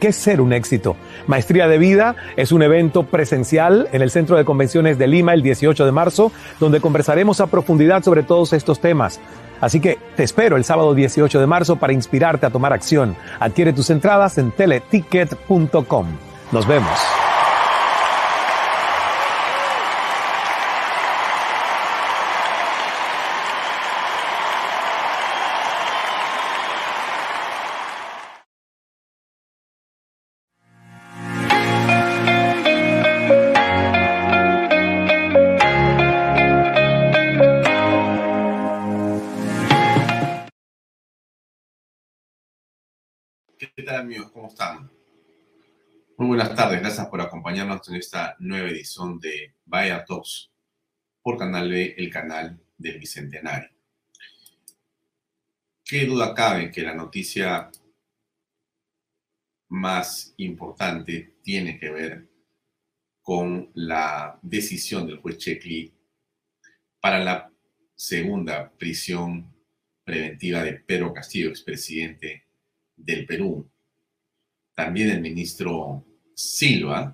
¿Qué ser un éxito? Maestría de Vida es un evento presencial en el Centro de Convenciones de Lima el 18 de marzo, donde conversaremos a profundidad sobre todos estos temas. Así que te espero el sábado 18 de marzo para inspirarte a tomar acción. Adquiere tus entradas en teleticket.com. Nos vemos. ¿Qué tal amigos? ¿Cómo están? Muy buenas tardes, gracias por acompañarnos en esta nueva edición de Vaya Talks por Canal B, el canal del Bicentenario. ¿Qué duda cabe que la noticia más importante tiene que ver con la decisión del juez Checli para la segunda prisión preventiva de Pedro Castillo, expresidente del Perú. También el ministro Silva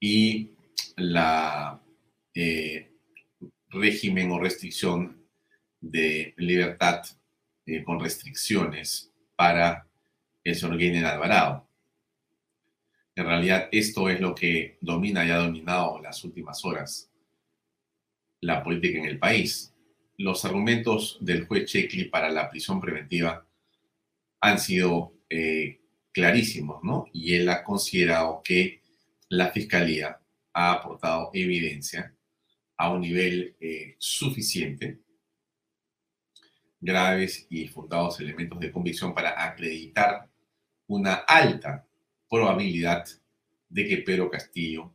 y la eh, régimen o restricción de libertad eh, con restricciones para el señor Guinea Alvarado. En realidad, esto es lo que domina y ha dominado las últimas horas la política en el país. Los argumentos del juez Checli para la prisión preventiva han sido eh, clarísimos, ¿no? Y él ha considerado que la fiscalía ha aportado evidencia a un nivel eh, suficiente, graves y fundados elementos de convicción para acreditar una alta probabilidad de que Pedro Castillo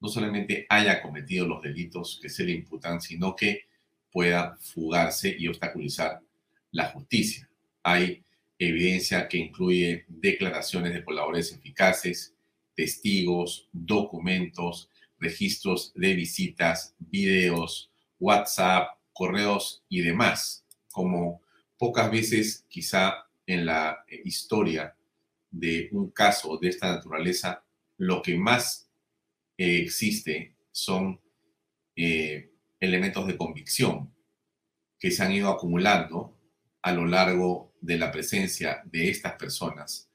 no solamente haya cometido los delitos que se le imputan, sino que pueda fugarse y obstaculizar la justicia. Hay evidencia que incluye declaraciones de colaboradores eficaces, testigos, documentos, registros de visitas, videos, WhatsApp, correos y demás, como pocas veces quizá en la historia de un caso de esta naturaleza, lo que más eh, existe son eh, elementos de convicción que se han ido acumulando a lo largo de la presencia de estas personas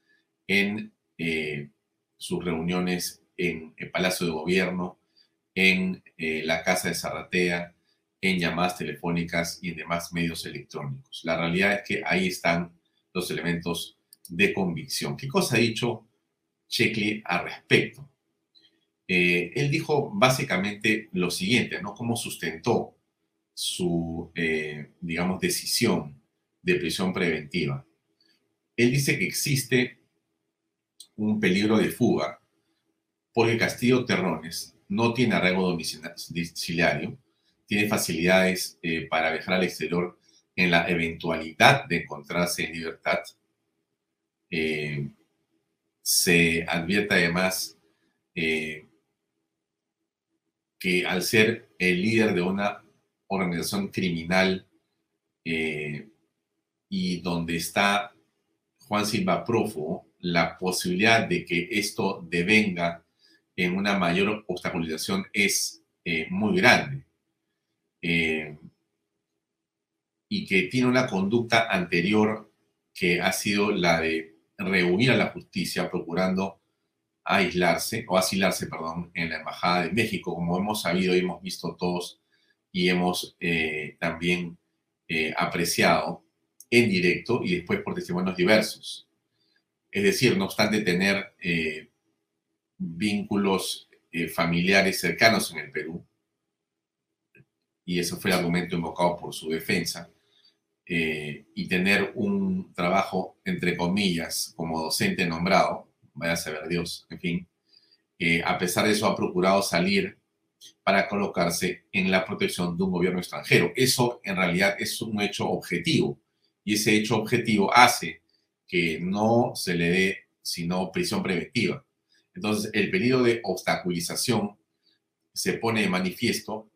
en eh, sus reuniones en el Palacio de Gobierno, en la Casa de Zarratea, en llamadas telefónicas y en demás medios electrónicos. La realidad es que ahí están los elementos de convicción. ¿Qué cosa ha dicho Checkley al respecto? Eh, él dijo básicamente lo siguiente, ¿no? Cómo sustentó su, eh, digamos, decisión de prisión preventiva. Él dice que existe un peligro de fuga porque Castillo Terrones no tiene arraigo domiciliario, tiene facilidades eh, para viajar al exterior en la eventualidad de encontrarse en libertad eh, se advierte además eh, que al ser el líder de una organización criminal y donde está Juan Silva prófugo, la posibilidad de que esto devenga en una mayor obstaculización es muy grande. y que tiene una conducta anterior que ha sido la de reunir a la justicia procurando aislarse o asilarse, perdón, en la Embajada de México, como hemos sabido y hemos visto todos y hemos eh, también eh, apreciado en directo y después por testimonios diversos. Es decir, no obstante tener eh, vínculos familiares cercanos en el Perú, y eso fue el argumento invocado por su defensa, eh, y tener un trabajo, entre comillas, como docente nombrado, vaya a saber Dios, en fin, eh, a pesar de eso ha procurado salir para colocarse en la protección de un gobierno extranjero. Eso en realidad es un hecho objetivo y ese hecho objetivo hace que no se le dé sino prisión preventiva. Entonces, el peligro de obstaculización se pone de manifiesto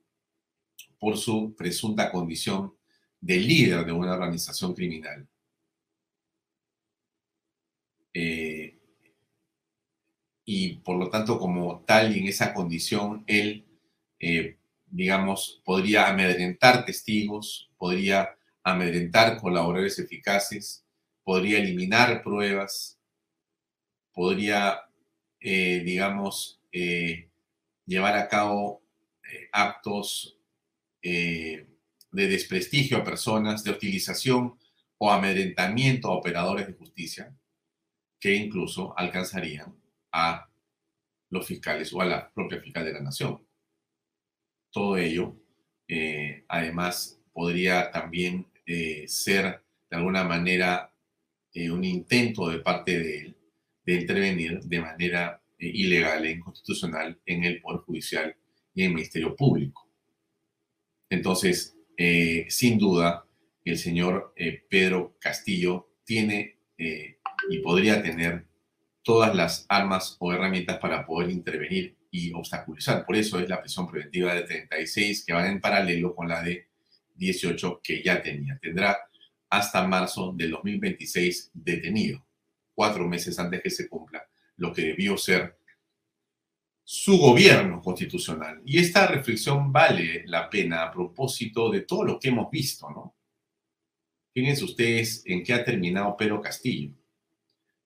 por su presunta condición del líder de una organización criminal. Eh, y por lo tanto, como tal y en esa condición, él, eh, digamos, podría amedrentar testigos, podría amedrentar colaboradores eficaces, podría eliminar pruebas, podría, eh, digamos, llevar a cabo actos de desprestigio a personas, de utilización o amedrentamiento a operadores de justicia, que incluso alcanzarían a los fiscales o a la propia fiscal de la nación. Todo ello, eh, además, podría también eh, ser de alguna manera eh, un intento de parte de él de intervenir de manera eh, ilegal e inconstitucional en el Poder Judicial y en el Ministerio Público. Entonces, sin duda, el señor Pedro Castillo tiene y podría tener todas las armas o herramientas para poder intervenir y obstaculizar. Por eso es la prisión preventiva de 36 que va en paralelo con la de 18 que ya tenía. Tendrá hasta marzo del 2026 detenido, cuatro meses antes que se cumpla lo que debió ser su gobierno constitucional. Y esta reflexión vale la pena a propósito de todo lo que hemos visto, ¿no? Fíjense ustedes en qué ha terminado Pedro Castillo.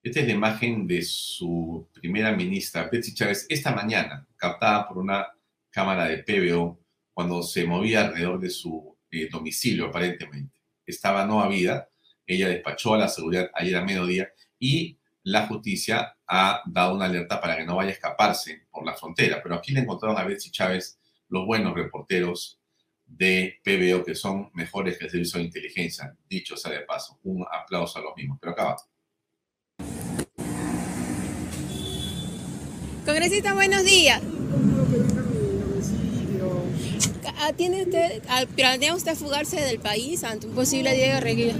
Esta es la imagen de su primera ministra, Betsy Chávez, esta mañana, captada por una cámara de PBO cuando se movía alrededor de su domicilio, aparentemente. Estaba no a vida, ella despachó a la seguridad ayer a mediodía y la justicia ha dado una alerta para que no vaya a escaparse por la frontera. Pero aquí le encontraron a Betsy Chávez los buenos reporteros de PBO que son mejores que el servicio de inteligencia, dicho sea de paso. Un aplauso a los mismos. Pero acá Congresista, buenos días. ¿Tiene usted, ¿Planea usted fugarse del país ante un posible Diego Reguera?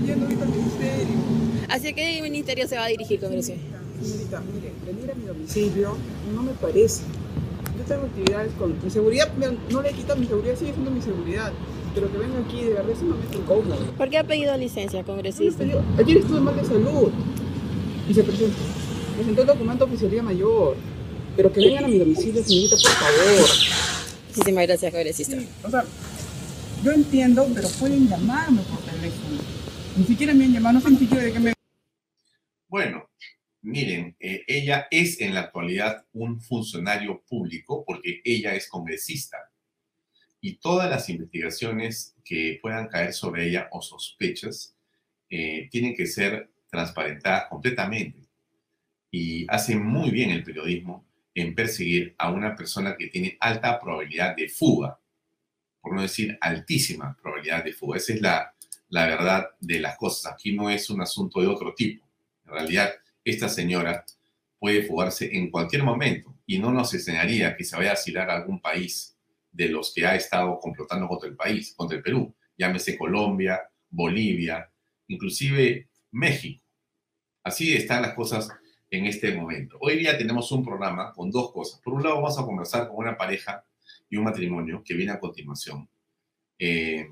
¿Hacia qué ministerio se va a dirigir, congresista? Señorita, mire, venir a mi domicilio no me parece. Yo tengo actividades con mi seguridad, no le he quitado mi seguridad, sigue siendo mi seguridad. Pero que venga aquí de verdad es un momento incómodo. ¿Por qué ha pedido licencia, congresista? ayer estuve mal de salud y se presentó. Presentó el documento de oficialía mayor. Pero que vengan a mi domicilio, señorita, por favor. Muchísimas gracias, congresista. o sea, yo entiendo, pero pueden llamarme por teléfono. Ni siquiera me han llamado, no sé ni siquiera de qué me bueno, miren, eh, ella es en la actualidad un funcionario público porque ella es congresista y todas las investigaciones que puedan caer sobre ella o sospechas eh, tienen que ser transparentadas completamente. Y hace muy bien el periodismo en perseguir a una persona que tiene alta probabilidad de fuga, por no decir altísima probabilidad de fuga. Esa es la, la verdad de las cosas. Aquí no es un asunto de otro tipo. En realidad, esta señora puede fugarse en cualquier momento y no nos enseñaría que se vaya a asilar a algún país de los que ha estado complotando contra el país, contra el Perú. Llámese Colombia, Bolivia, inclusive México. Así están las cosas en este momento. Hoy día tenemos un programa con dos cosas. Por un lado, vamos a conversar con una pareja y un matrimonio que viene a continuación, eh,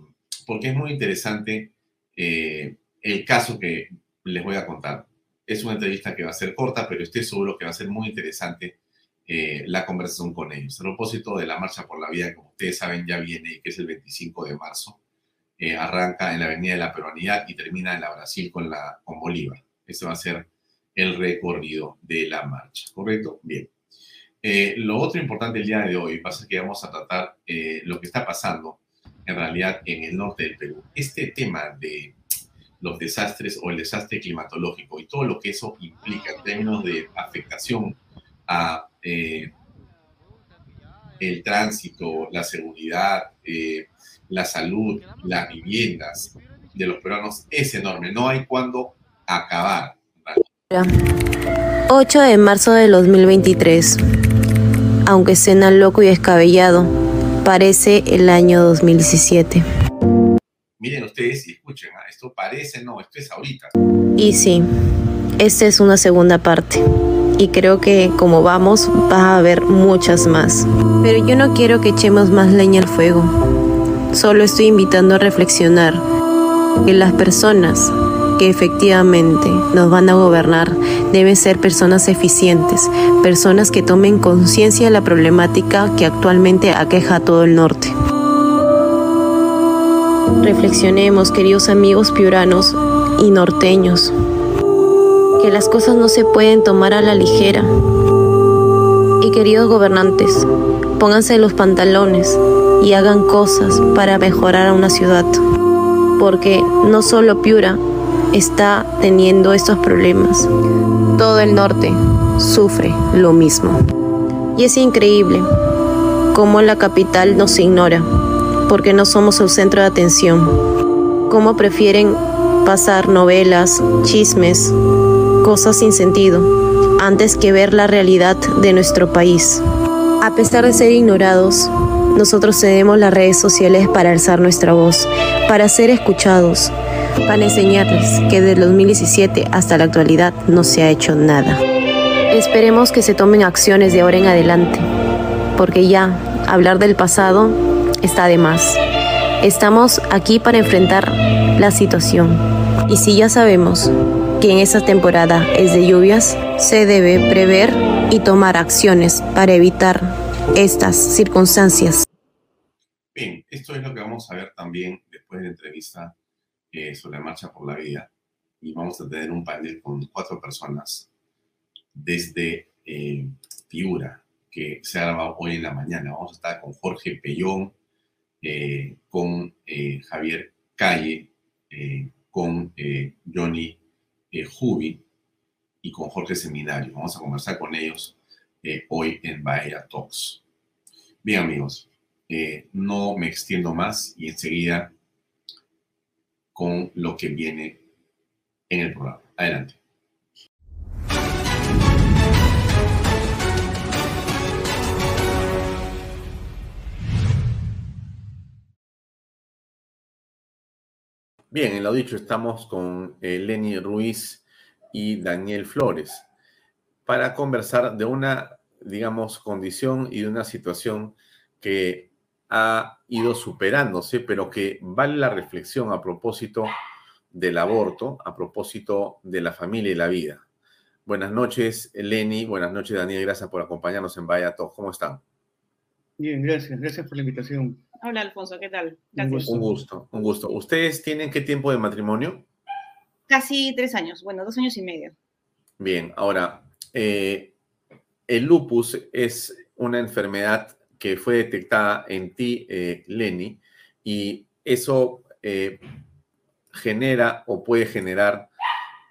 porque es muy interesante eh, el caso que les voy a contar. Es una entrevista que va a ser corta, pero estoy seguro que va a ser muy interesante eh, la conversación con ellos. A propósito de la Marcha por la Vida, como ustedes saben, ya viene, que es el 25 de marzo. Eh, arranca en la Avenida de la Peruanidad y termina en la Brasil con, la, con Bolívar. Ese va a ser el recorrido de la marcha, ¿correcto? Bien. Eh, lo otro importante el día de hoy va a ser que vamos a tratar lo que está pasando en realidad en el norte del Perú. Este tema de los desastres o el desastre climatológico y todo lo que eso implica en términos de afectación a eh, el tránsito, la seguridad, eh, la salud, las viviendas de los peruanos es enorme. No hay cuándo acabar. 8 de marzo de 2023. Aunque suena loco y escabellado, parece el año 2017. Miren ustedes y escuchen, ¿ah? esto parece, no, esto es ahorita. Y sí, esta es una segunda parte. Y creo que como vamos, va a haber muchas más. Pero yo no quiero que echemos más leña al fuego. Solo estoy invitando a reflexionar que las personas que efectivamente nos van a gobernar deben ser personas eficientes, personas que tomen conciencia de la problemática que actualmente aqueja a todo el norte. Reflexionemos, queridos amigos piuranos y norteños, que las cosas no se pueden tomar a la ligera. Y queridos gobernantes, pónganse los pantalones y hagan cosas para mejorar a una ciudad, porque no solo Piura está teniendo estos problemas, todo el norte sufre lo mismo. Y es increíble cómo la capital nos ignora porque no somos el centro de atención. Cómo prefieren pasar novelas, chismes, cosas sin sentido, antes que ver la realidad de nuestro país. A pesar de ser ignorados, nosotros cedemos las redes sociales para alzar nuestra voz, para ser escuchados, para enseñarles que desde el 2017 hasta la actualidad no se ha hecho nada. Esperemos que se tomen acciones de ahora en adelante, porque ya hablar del pasado está de más. Estamos aquí para enfrentar la situación. Y si ya sabemos que en esta temporada es de lluvias, se debe prever y tomar acciones para evitar estas circunstancias. Bien, esto es lo que vamos a ver también después de la entrevista eh, sobre la marcha por la vida. Y vamos a tener un panel con cuatro personas desde eh, que se ha grabado hoy en la mañana. Vamos a estar con Jorge Pellón, eh, con eh, Javier Calle, eh, con Johnny Jubi y con Jorge Seminario. Vamos a conversar con ellos hoy en Bahía Talks. Bien amigos, no me extiendo más y enseguida con lo que viene en el programa. Adelante. Bien, en lo dicho, estamos con eh, Lenny Ruiz y Daniel Flores para conversar de una, digamos, condición y de una situación que ha ido superándose, pero que vale la reflexión a propósito del aborto, a propósito de la familia y la vida. Buenas noches, Lenny. Buenas noches, Daniel. Gracias por acompañarnos en Vaya Talks. ¿Cómo están? Bien, gracias. Gracias por la invitación. Hola Alfonso, ¿qué tal? Un gusto. Un gusto, un gusto. ¿Ustedes tienen qué tiempo de matrimonio? Casi tres años, bueno, dos años y medio. Bien, ahora, eh, el lupus es una enfermedad que fue detectada en ti, eh, Lenny, y eso eh, genera o puede generar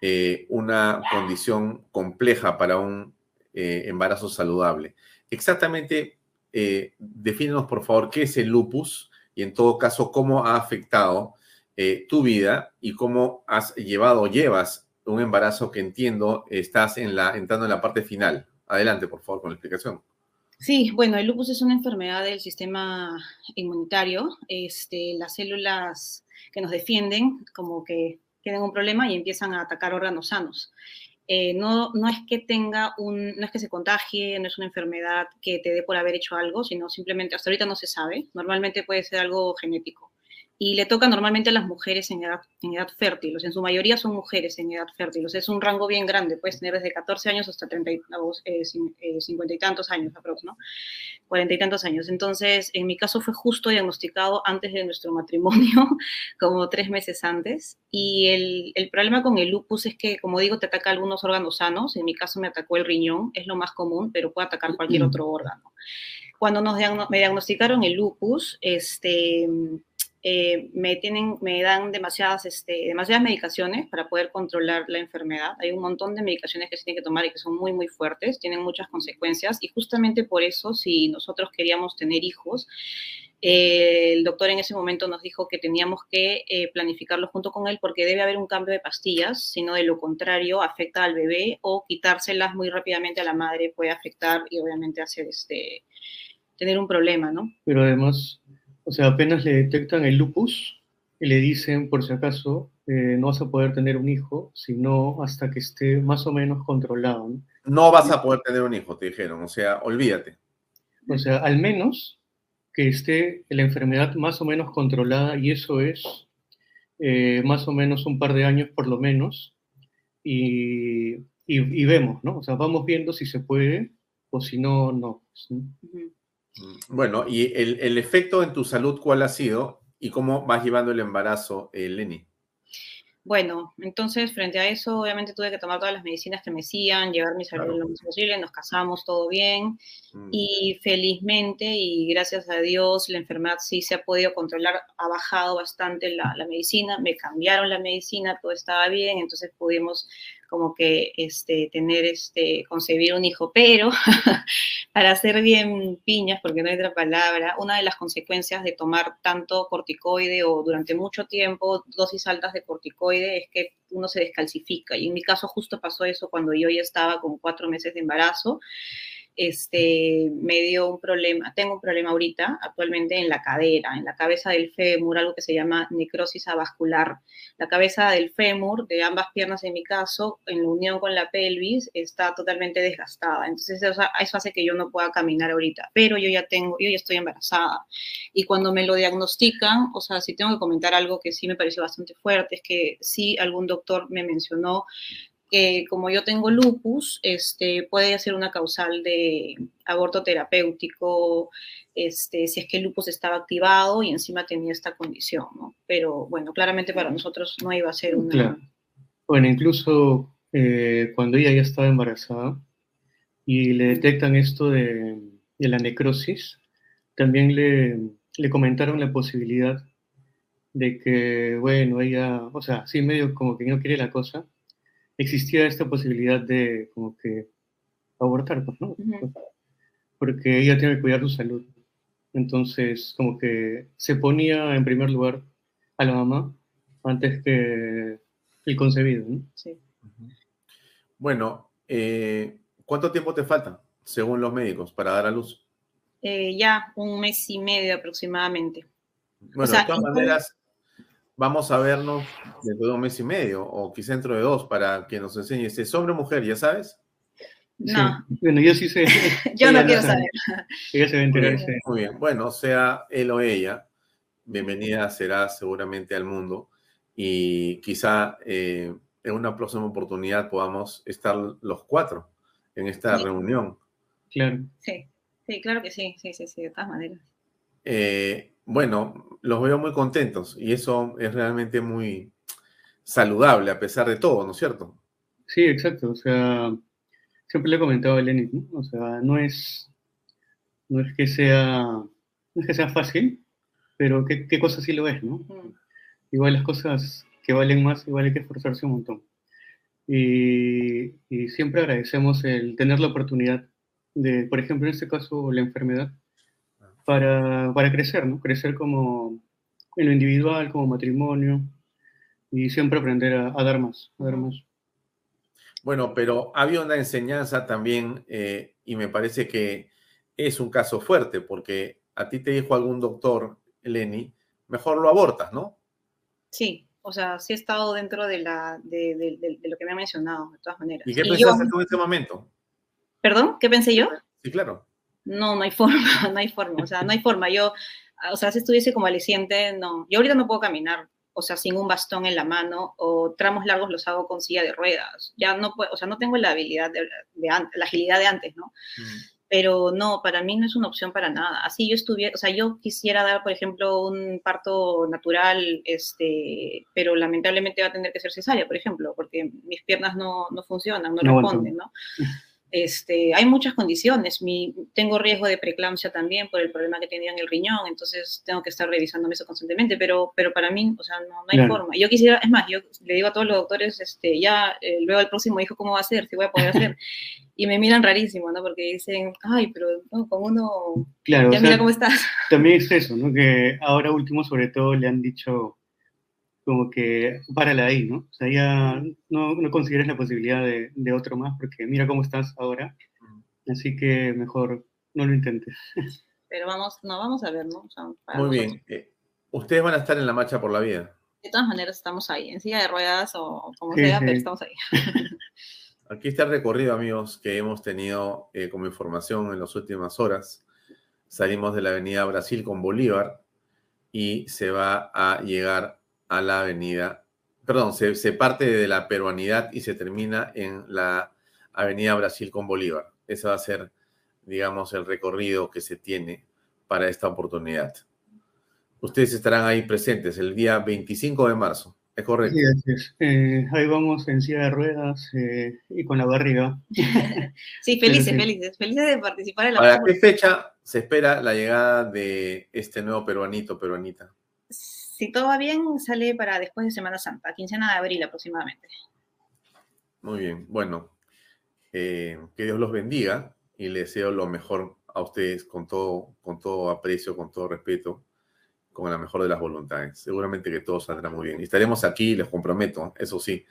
eh, una condición compleja para un eh, embarazo saludable. Exactamente, defínenos por favor qué es el lupus y en todo caso cómo ha afectado tu vida y cómo has llevado o llevas un embarazo que entiendo estás en la, entrando en la parte final. Adelante, por favor, con la explicación. Sí, bueno, el lupus es una enfermedad del sistema inmunitario. Este, las células que nos defienden como que tienen un problema y empiezan a atacar órganos sanos. Eh, no, no es que tenga un, no es que se contagie, no es una enfermedad que te dé por haber hecho algo, sino simplemente hasta ahorita no se sabe. Normalmente puede ser algo genético. Y le toca normalmente a las mujeres en edad, en edad fértil. O sea, en su mayoría son mujeres en edad fértil. O sea, es un rango bien grande. Puedes tener desde 14 años hasta 30, y- eh, cin- eh, 50 y tantos años, ¿no? 40 y tantos años. Entonces, en mi caso fue justo diagnosticado antes de nuestro matrimonio, como tres meses antes. Y el, el problema con el lupus es que, como digo, te ataca algunos órganos sanos. En mi caso me atacó el riñón, es lo más común, pero puede atacar cualquier otro órgano. Cuando nos me diagnosticaron el lupus, este, eh, me, tienen, me dan demasiadas, este, demasiadas medicaciones para poder controlar la enfermedad. Hay un montón de medicaciones que se tienen que tomar y que son muy, muy fuertes, tienen muchas consecuencias y justamente por eso, si nosotros queríamos tener hijos, eh, el doctor en ese momento nos dijo que teníamos que eh, planificarlo junto con él porque debe haber un cambio de pastillas, sino de lo contrario afecta al bebé o quitárselas muy rápidamente a la madre puede afectar y obviamente hacer este, tener un problema, ¿no? Pero además, o sea, apenas le detectan el lupus y le dicen, por si acaso, eh, no vas a poder tener un hijo, sino hasta que esté más o menos controlado. ¿no? No vas a poder tener un hijo, te dijeron. O sea, olvídate. O sea, al menos que esté la enfermedad más o menos controlada y eso es eh, más o menos un par de años por lo menos y, y- y vemos, ¿no? O sea, vamos viendo si se puede o si no, no. pues, ¿no? Bueno, ¿y el, el efecto en tu salud cuál ha sido? ¿Y cómo vas llevando el embarazo, eh, Lenny? Bueno, entonces frente a eso, obviamente tuve que tomar todas las medicinas que me decían, llevar mi salud Claro. lo más posible, nos casamos todo bien Mm. y felizmente y gracias a Dios la enfermedad sí se ha podido controlar, ha bajado bastante la, la medicina, me cambiaron la medicina, todo estaba bien, entonces pudimos como que este, tener, este, concebir un hijo, pero para ser bien piñas, porque no hay otra palabra, una de las consecuencias de tomar tanto corticoide o durante mucho tiempo dosis altas de corticoide es que uno se descalcifica. Y en mi caso justo pasó eso cuando yo ya estaba con cuatro meses de embarazo este, me dio un problema, tengo un problema ahorita actualmente en la cadera, en la cabeza del fémur, algo que se llama necrosis avascular. La cabeza del fémur, de ambas piernas en mi caso, en la unión con la pelvis, está totalmente desgastada. Entonces eso, hace que yo no pueda caminar ahorita, pero yo ya tengo, yo ya estoy embarazada. Y cuando me lo diagnostican, o sea, si tengo que comentar algo que sí me pareció bastante fuerte, es que sí algún doctor me mencionó que como yo tengo lupus, este, puede ser una causal de aborto terapéutico, este, si es que el lupus estaba activado y encima tenía esta condición, ¿no? Pero bueno, claramente para nosotros no iba a ser una... Bueno, incluso eh, cuando ella ya estaba embarazada y le detectan esto de, de la necrosis, también le, le comentaron la posibilidad de que, bueno, ella, o sea, sí medio como que no quiere la cosa, existía esta posibilidad de como que abortar, pues, ¿no? Porque ella tiene que cuidar su salud. Entonces, como que se ponía en primer lugar a la mamá antes que el concebido, ¿no? Sí. Bueno, eh, ¿cuánto tiempo te falta, según los médicos, para dar a luz? Eh, ya, un mes y medio aproximadamente. Bueno, de todas maneras, vamos a vernos dentro de un mes y medio o quizá dentro de dos para que nos enseñe si es hombre o mujer, ¿ya sabes? No. Bueno, yo sí sé. yo no quiero saber. Ella se va a enterar. Muy bien, muy bien. Bueno, sea él o ella, bienvenida será seguramente al mundo y quizá eh, en una próxima oportunidad podamos estar los cuatro en esta reunión. Claro. Sí, sí, claro que sí, sí, sí, sí, de todas maneras. Eh, bueno, los veo muy contentos y eso es realmente muy saludable a pesar de todo, ¿no es cierto? Sí, exacto. O sea, siempre le he comentado a Lenny, ¿no? O sea, no es, no es que sea, no es que sea fácil, pero qué, qué cosa sí lo es, ¿no? Igual las cosas que valen más, igual hay que esforzarse un montón. Y, y siempre agradecemos el tener la oportunidad de, por ejemplo, en este caso, la enfermedad, para, para crecer, ¿no? Crecer como en lo individual, como matrimonio, y siempre aprender a, dar más, a dar más. Bueno, pero había una enseñanza también, eh, y me parece que es un caso fuerte, porque a ti te dijo algún doctor, Lenny, mejor lo abortas, ¿no? Sí, o sea, sí he estado dentro de, la, de, de, de lo que me ha mencionado, de todas maneras. ¿Y qué pensaste tú en ese momento? ¿Perdón? ¿Qué pensé yo? Sí, claro no, no hay forma, no hay forma, o sea, no hay forma. Yo, o sea, si estuviese como aliciente, no. Yo ahorita no puedo caminar, o sea, sin un bastón en la mano, o tramos largos los hago con silla de ruedas. Ya no puedo, o sea, no tengo la habilidad de, la agilidad de antes, ¿no? Mm. Pero no, para mí no es una opción para nada. Así yo estuviera, o sea, yo quisiera dar, por ejemplo, un parto natural, este, pero lamentablemente va a tener que ser cesárea, por ejemplo, porque mis piernas no, no funcionan, no, no responden, ¿no? Este, hay muchas condiciones. Mi, tengo riesgo de preeclampsia también por el problema que tenía en el riñón, entonces tengo que estar revisándome eso constantemente, pero, pero para mí, o sea, no, hay forma. Yo quisiera, es más, yo le digo a todos los doctores, este, ya eh, luego el próximo hijo, ¿cómo va a ser? Si voy a poder hacer. y me miran rarísimo, ¿no? Porque dicen, ay, pero no, como uno, claro, ya mira cómo estás. También es eso, ¿no? Que ahora último, sobre todo, le han dicho como que párala ahí, ¿no? O sea, ya no, no consideres la posibilidad de, de, otro más porque mira cómo estás ahora. Así que mejor no lo intentes. Pero vamos, no, vamos a ver, ¿no? O sea, Muy bien. Eh, ustedes van a estar en la marcha por la vida. De todas maneras estamos ahí, en silla de ruedas o como sea, pero estamos ahí. Aquí está el recorrido, amigos, que hemos tenido eh, como información en las últimas horas. Salimos de la avenida Brasil con Bolívar y se va a llegar a la avenida, perdón, se, parte de la peruanidad y se termina en la avenida Brasil con Bolívar. Ese va a ser, digamos, el recorrido que se tiene para esta oportunidad. Ustedes estarán ahí presentes el día 25 de marzo. ¿Es correcto? Sí, eh, ahí vamos en silla de ruedas eh, y con la barriga. sí, felices, felices, felices de participar en la ¿Para qué fecha se espera la llegada de este nuevo peruanito, peruanita? Si todo va bien, sale para después de Semana Santa, quincena de abril aproximadamente. Muy bien, bueno, eh, que Dios los bendiga y les deseo lo mejor a ustedes con todo, con todo aprecio, con todo respeto, con la mejor de las voluntades. Seguramente que todo saldrá muy bien. Y estaremos aquí, les comprometo, eso sí.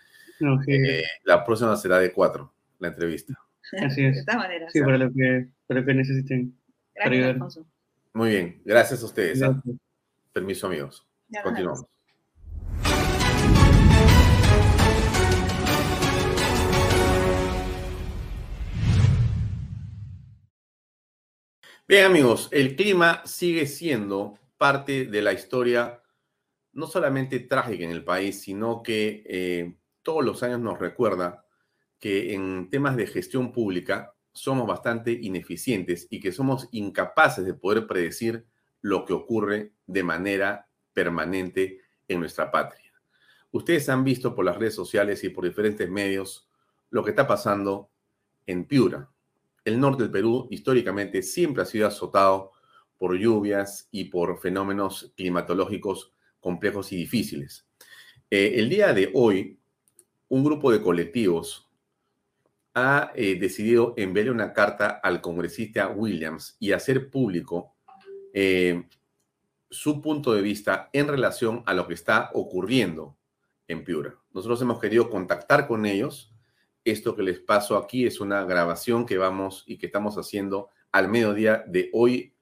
Eh, la próxima será de cuatro, la entrevista. Así es. De todas maneras. Sí, para lo que, para lo que necesiten. Gracias. Muy bien, gracias a ustedes. ¿ah? Gracias. Permiso, amigos. Ya Continuamos. Bien, amigos, el clima sigue siendo parte de la historia no solamente trágica en el país, sino que eh, todos los años nos recuerda que en temas de gestión pública somos bastante ineficientes y que somos incapaces de poder predecir lo que ocurre de manera permanente en nuestra patria. Ustedes han visto por las redes sociales y por diferentes medios lo que está pasando en Piura. El norte del Perú históricamente siempre ha sido azotado por lluvias y por fenómenos climatológicos complejos y difíciles. Eh, el día de hoy, un grupo de colectivos ha eh, decidido enviarle una carta al congresista Williams y hacer público eh, su punto de vista en relación a lo que está ocurriendo en Piura. Nosotros hemos querido contactar con ellos. Esto que les paso aquí es una grabación que vamos y que estamos haciendo al mediodía de hoy,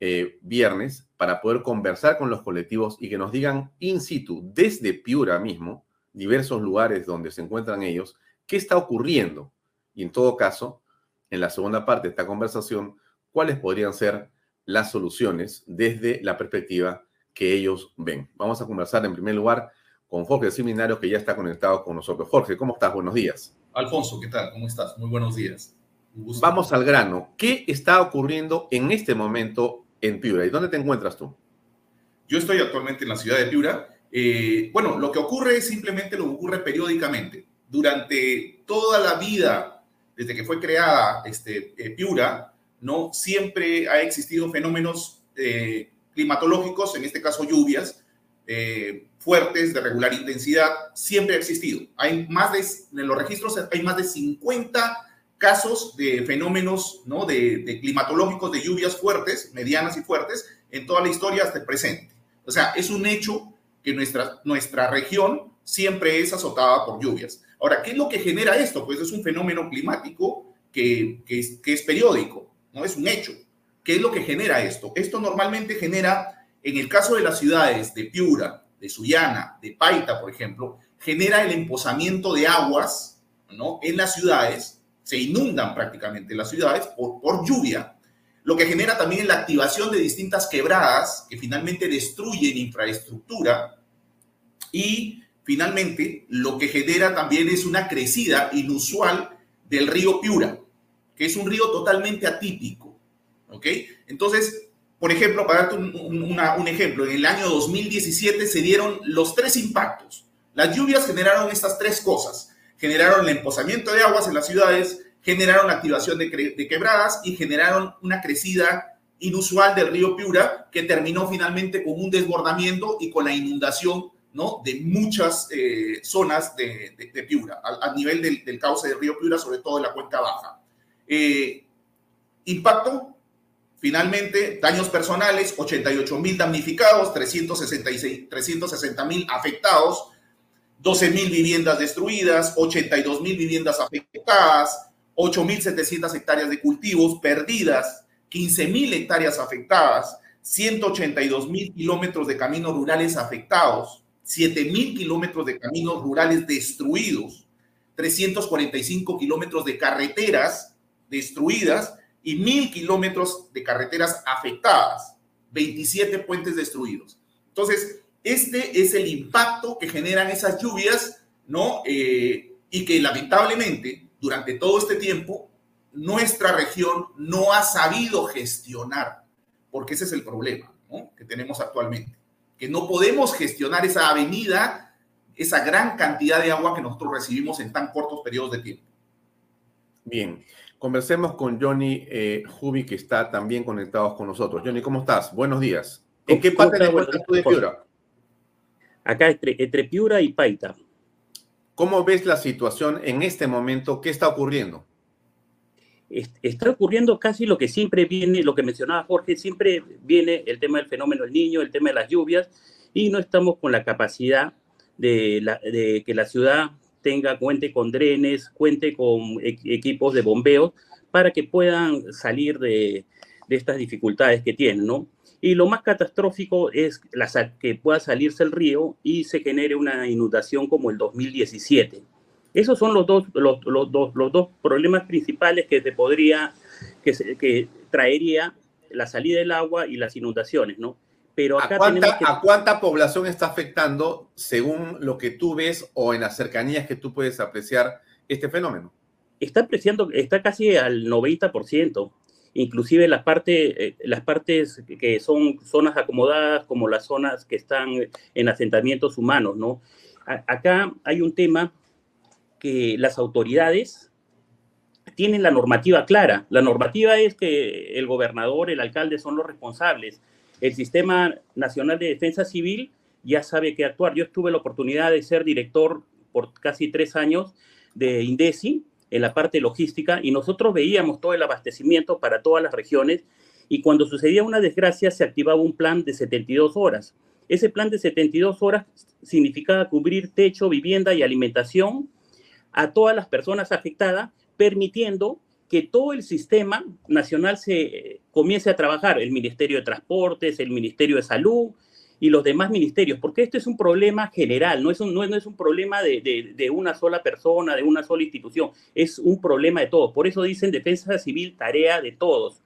eh, viernes, para poder conversar con los colectivos y que nos digan in situ, desde Piura mismo, diversos lugares donde se encuentran ellos, qué está ocurriendo. Y en todo caso, en la segunda parte de esta conversación, cuáles podrían ser las soluciones desde la perspectiva que ellos ven. Vamos a conversar en primer lugar con Jorge Seminario, que ya está conectado con nosotros. Jorge, ¿cómo estás? Buenos días. Alfonso, ¿qué tal? ¿Cómo estás? Muy buenos días. Vamos al grano. ¿Qué está ocurriendo en este momento en Piura? ¿Y dónde te encuentras tú? Yo estoy actualmente en la ciudad de Piura. Eh, bueno, lo que ocurre es simplemente lo que ocurre periódicamente. Durante toda la vida, desde que fue creada este, eh, Piura, ¿no? siempre ha existido fenómenos eh, climatológicos, en este caso lluvias, eh, fuertes, de regular intensidad, siempre ha existido. Hay más de, en los registros hay más de 50 casos de fenómenos ¿no? de, climatológicos de lluvias fuertes, medianas y fuertes, en toda la historia hasta el presente. O sea, es un hecho que nuestra, nuestra región siempre es azotada por lluvias. Ahora, ¿qué es lo que genera esto? Pues es un fenómeno climático que, que es periódico, no es un hecho. ¿Qué es lo que genera esto? Esto normalmente genera, en el caso de las ciudades de Piura, de Sullana, de Paita, por ejemplo, genera el emposamiento de aguas ¿no? en las ciudades, se inundan prácticamente las ciudades por, por lluvia, lo que genera también la activación de distintas quebradas que finalmente destruyen infraestructura y finalmente lo que genera también es una crecida inusual del río Piura, que es un río totalmente atípico. ¿Ok? Entonces, por ejemplo, para darte un, ejemplo, en el año 2017 se dieron los tres impactos. Las lluvias generaron estas tres cosas. Generaron el emposamiento de aguas en las ciudades, generaron la activación de, quebradas y generaron una crecida inusual del río Piura que terminó finalmente con un desbordamiento y con la inundación ¿no? de muchas eh, zonas de, Piura, a, nivel del, cauce del río Piura, sobre todo en la cuenca baja. Eh, impacto, finalmente, daños personales, 88 mil damnificados, 360 mil afectados, 12 mil viviendas destruidas, 82 mil viviendas afectadas, 8.700 hectáreas de cultivos perdidas, 15.000 hectáreas afectadas, 182.000 kilómetros de caminos rurales afectados, 7.000 kilómetros de caminos rurales destruidos, 345 kilómetros de carreteras destruidas y 1.000 kilómetros de carreteras afectadas, 27 puentes destruidos. Entonces, este es el impacto que generan esas lluvias, ¿no? Eh, y que lamentablemente durante todo este tiempo nuestra región no ha sabido gestionar, porque ese es el problema que tenemos actualmente, que no podemos gestionar esa avenida, esa gran cantidad de agua que nosotros recibimos en tan cortos periodos de tiempo. Bien, conversemos con Johnny eh, Jubi, que está también conectado con nosotros. Johnny, ¿cómo estás? Buenos días. ¿En qué parte te encuentras tú de Piura? Acá entre, entre Piura y Paita. ¿Cómo ves la situación en este momento? ¿Qué está ocurriendo? Está ocurriendo casi lo que siempre viene, lo que mencionaba Jorge, siempre viene el tema del fenómeno del niño, el tema de las lluvias, y no estamos con la capacidad de, que la ciudad tenga, cuente con drenes, cuente con equipos de bombeo para que puedan salir de, de estas dificultades que tienen, ¿no? Y lo más catastrófico es la, que pueda salirse el río y se genere una inundación como el 2017. Esos son los dos, los, los, dos, los dos problemas principales que se podría, que, que traería la salida del agua y las inundaciones, ¿no? Pero acá ¿A, cuánta, ¿A cuánta población está afectando según lo que tú ves o en las cercanías que tú puedes apreciar este fenómeno? Está apreciando, está casi al 90% inclusive las, parte, eh, las partes que son zonas acomodadas como las zonas que están en asentamientos humanos, ¿no? acá hay un tema que las autoridades tienen la normativa clara. La normativa es que el gobernador, el alcalde son los responsables. El Sistema Nacional de Defensa Civil ya sabe qué actuar. Yo tuve la oportunidad de ser director por casi tres años de INDECI, en la parte logística y nosotros veíamos todo el abastecimiento para todas las regiones y cuando sucedía una desgracia se activaba un plan de 72 horas. Ese plan de 72 horas significaba cubrir techo, vivienda y alimentación a todas las personas afectadas, permitiendo que todo el sistema nacional se eh, comience a trabajar, el Ministerio de Transportes, el Ministerio de Salud, y los demás ministerios, porque esto es un problema general, no es un, no, es un problema de, de, una sola persona, de una sola institución, es un problema de todos. Por eso dicen defensa civil, tarea de todos.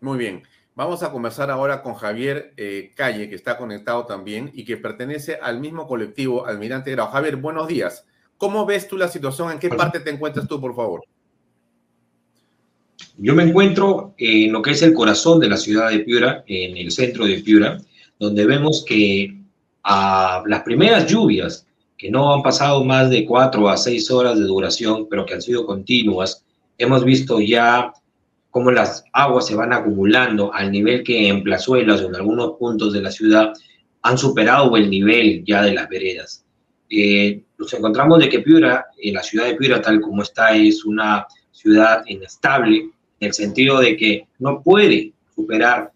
Muy bien. Vamos a conversar ahora con Javier eh, Calle, que está conectado también y que pertenece al mismo colectivo Almirante Grau. Javier, buenos días. ¿Cómo ves tú la situación? ¿En qué parte te encuentras tú, por favor? Yo me encuentro en lo que es el corazón de la ciudad de Piura, en el centro de Piura, donde vemos que a las primeras lluvias, que no han pasado más de cuatro a seis horas de duración, pero que han sido continuas, hemos visto ya cómo las aguas se van acumulando al nivel que en plazuelas o en algunos puntos de la ciudad han superado el nivel ya de las veredas. Eh, nos encontramos de que Piura, en la ciudad de Piura tal como está, es una ciudad inestable, en el sentido de que no puede superar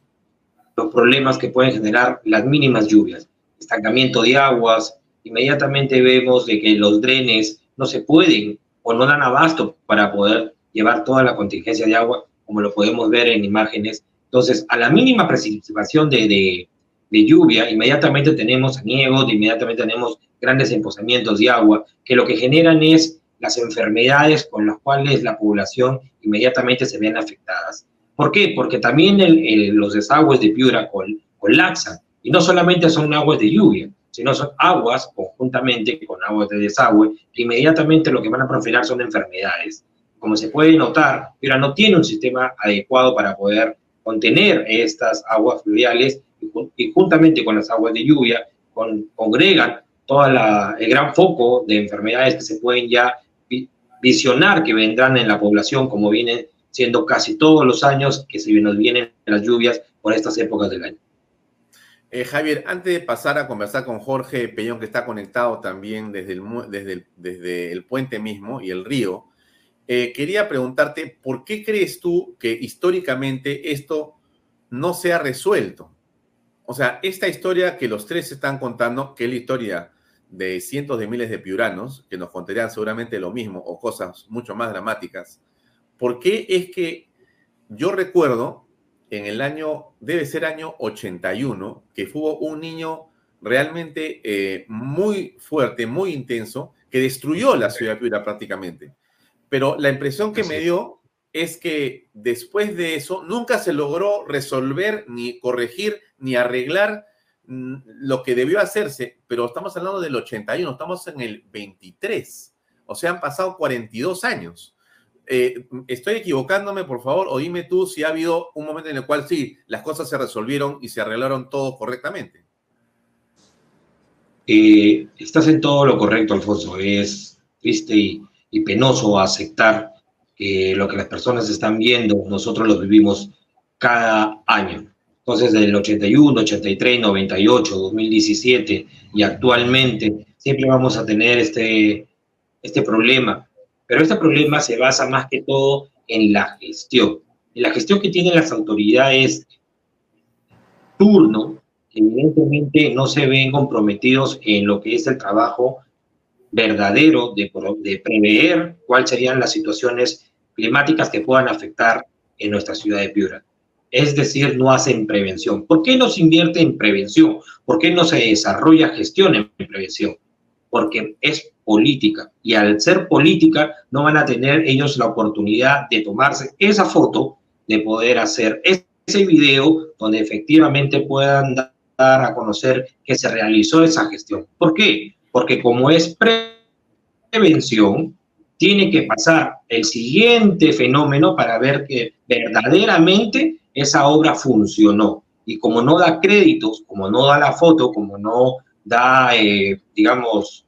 los problemas que pueden generar las mínimas lluvias, estancamiento de aguas, inmediatamente vemos de que los drenes no se pueden o no dan abasto para poder llevar toda la contingencia de agua, como lo podemos ver en imágenes. Entonces, a la mínima precipitación de, de, lluvia, inmediatamente tenemos aniegos, inmediatamente tenemos grandes emposamientos de agua, que lo que generan es las enfermedades con las cuales la población inmediatamente se ven afectadas. ¿Por qué? Porque también los desagües de Piura colapsan. Y no solamente son aguas de lluvia, sino son aguas conjuntamente con aguas de desagüe, que inmediatamente lo que van a profilar son enfermedades. Como se puede notar, Piura no tiene un sistema adecuado para poder contener estas aguas fluviales y, juntamente con las aguas de lluvia congregan todo el gran foco de enfermedades que se pueden ya visionar que vendrán en la población, como viene siendo casi todos los años que se nos vienen las lluvias por estas épocas del año. Eh, Javier, antes de pasar a conversar con Jorge Peñón, que está conectado también desde el, desde desde el puente mismo y el río, eh, quería preguntarte, ¿por qué crees tú que históricamente esto no se ha resuelto? O sea, esta historia que los tres están contando, que es la historia de cientos de miles de piuranos, que nos contarían seguramente lo mismo o cosas mucho más dramáticas, ¿Por qué es que yo recuerdo en el año, debe ser año 81, que hubo un niño realmente eh, muy fuerte, muy intenso, que destruyó la ciudad de Piura prácticamente. Pero la impresión que me dio es que después de eso nunca se logró resolver, ni corregir, ni arreglar lo que debió hacerse, pero estamos hablando del 81, estamos en el 23, o sea, han pasado 42 años. Eh, estoy equivocándome, por favor, o dime tú si ha habido un momento en el cual sí, las cosas se resolvieron y se arreglaron todo correctamente. Eh, estás en todo lo correcto, Alfonso. Es triste y, penoso aceptar que lo que las personas están viendo, nosotros lo vivimos cada año. Entonces, del 81, 83, 98, 2017 y actualmente siempre vamos a tener este, este problema. Pero este problema se basa más que todo en la gestión. En la gestión que tienen las autoridades turno, evidentemente no se ven comprometidos en lo que es el trabajo verdadero de, de prever cuáles serían las situaciones climáticas que puedan afectar en nuestra ciudad de Piura. Es decir, no hacen prevención. ¿Por qué no se invierte en prevención? ¿Por qué no se desarrolla gestión en prevención? Porque es política y al ser política no van a tener ellos la oportunidad de tomarse esa foto, de poder hacer ese video donde efectivamente puedan dar a conocer que se realizó esa gestión. ¿Por qué? Porque como es prevención, tiene que pasar el siguiente fenómeno para ver que verdaderamente esa obra funcionó. Y como no da créditos, como no da la foto, como no da, eh, digamos,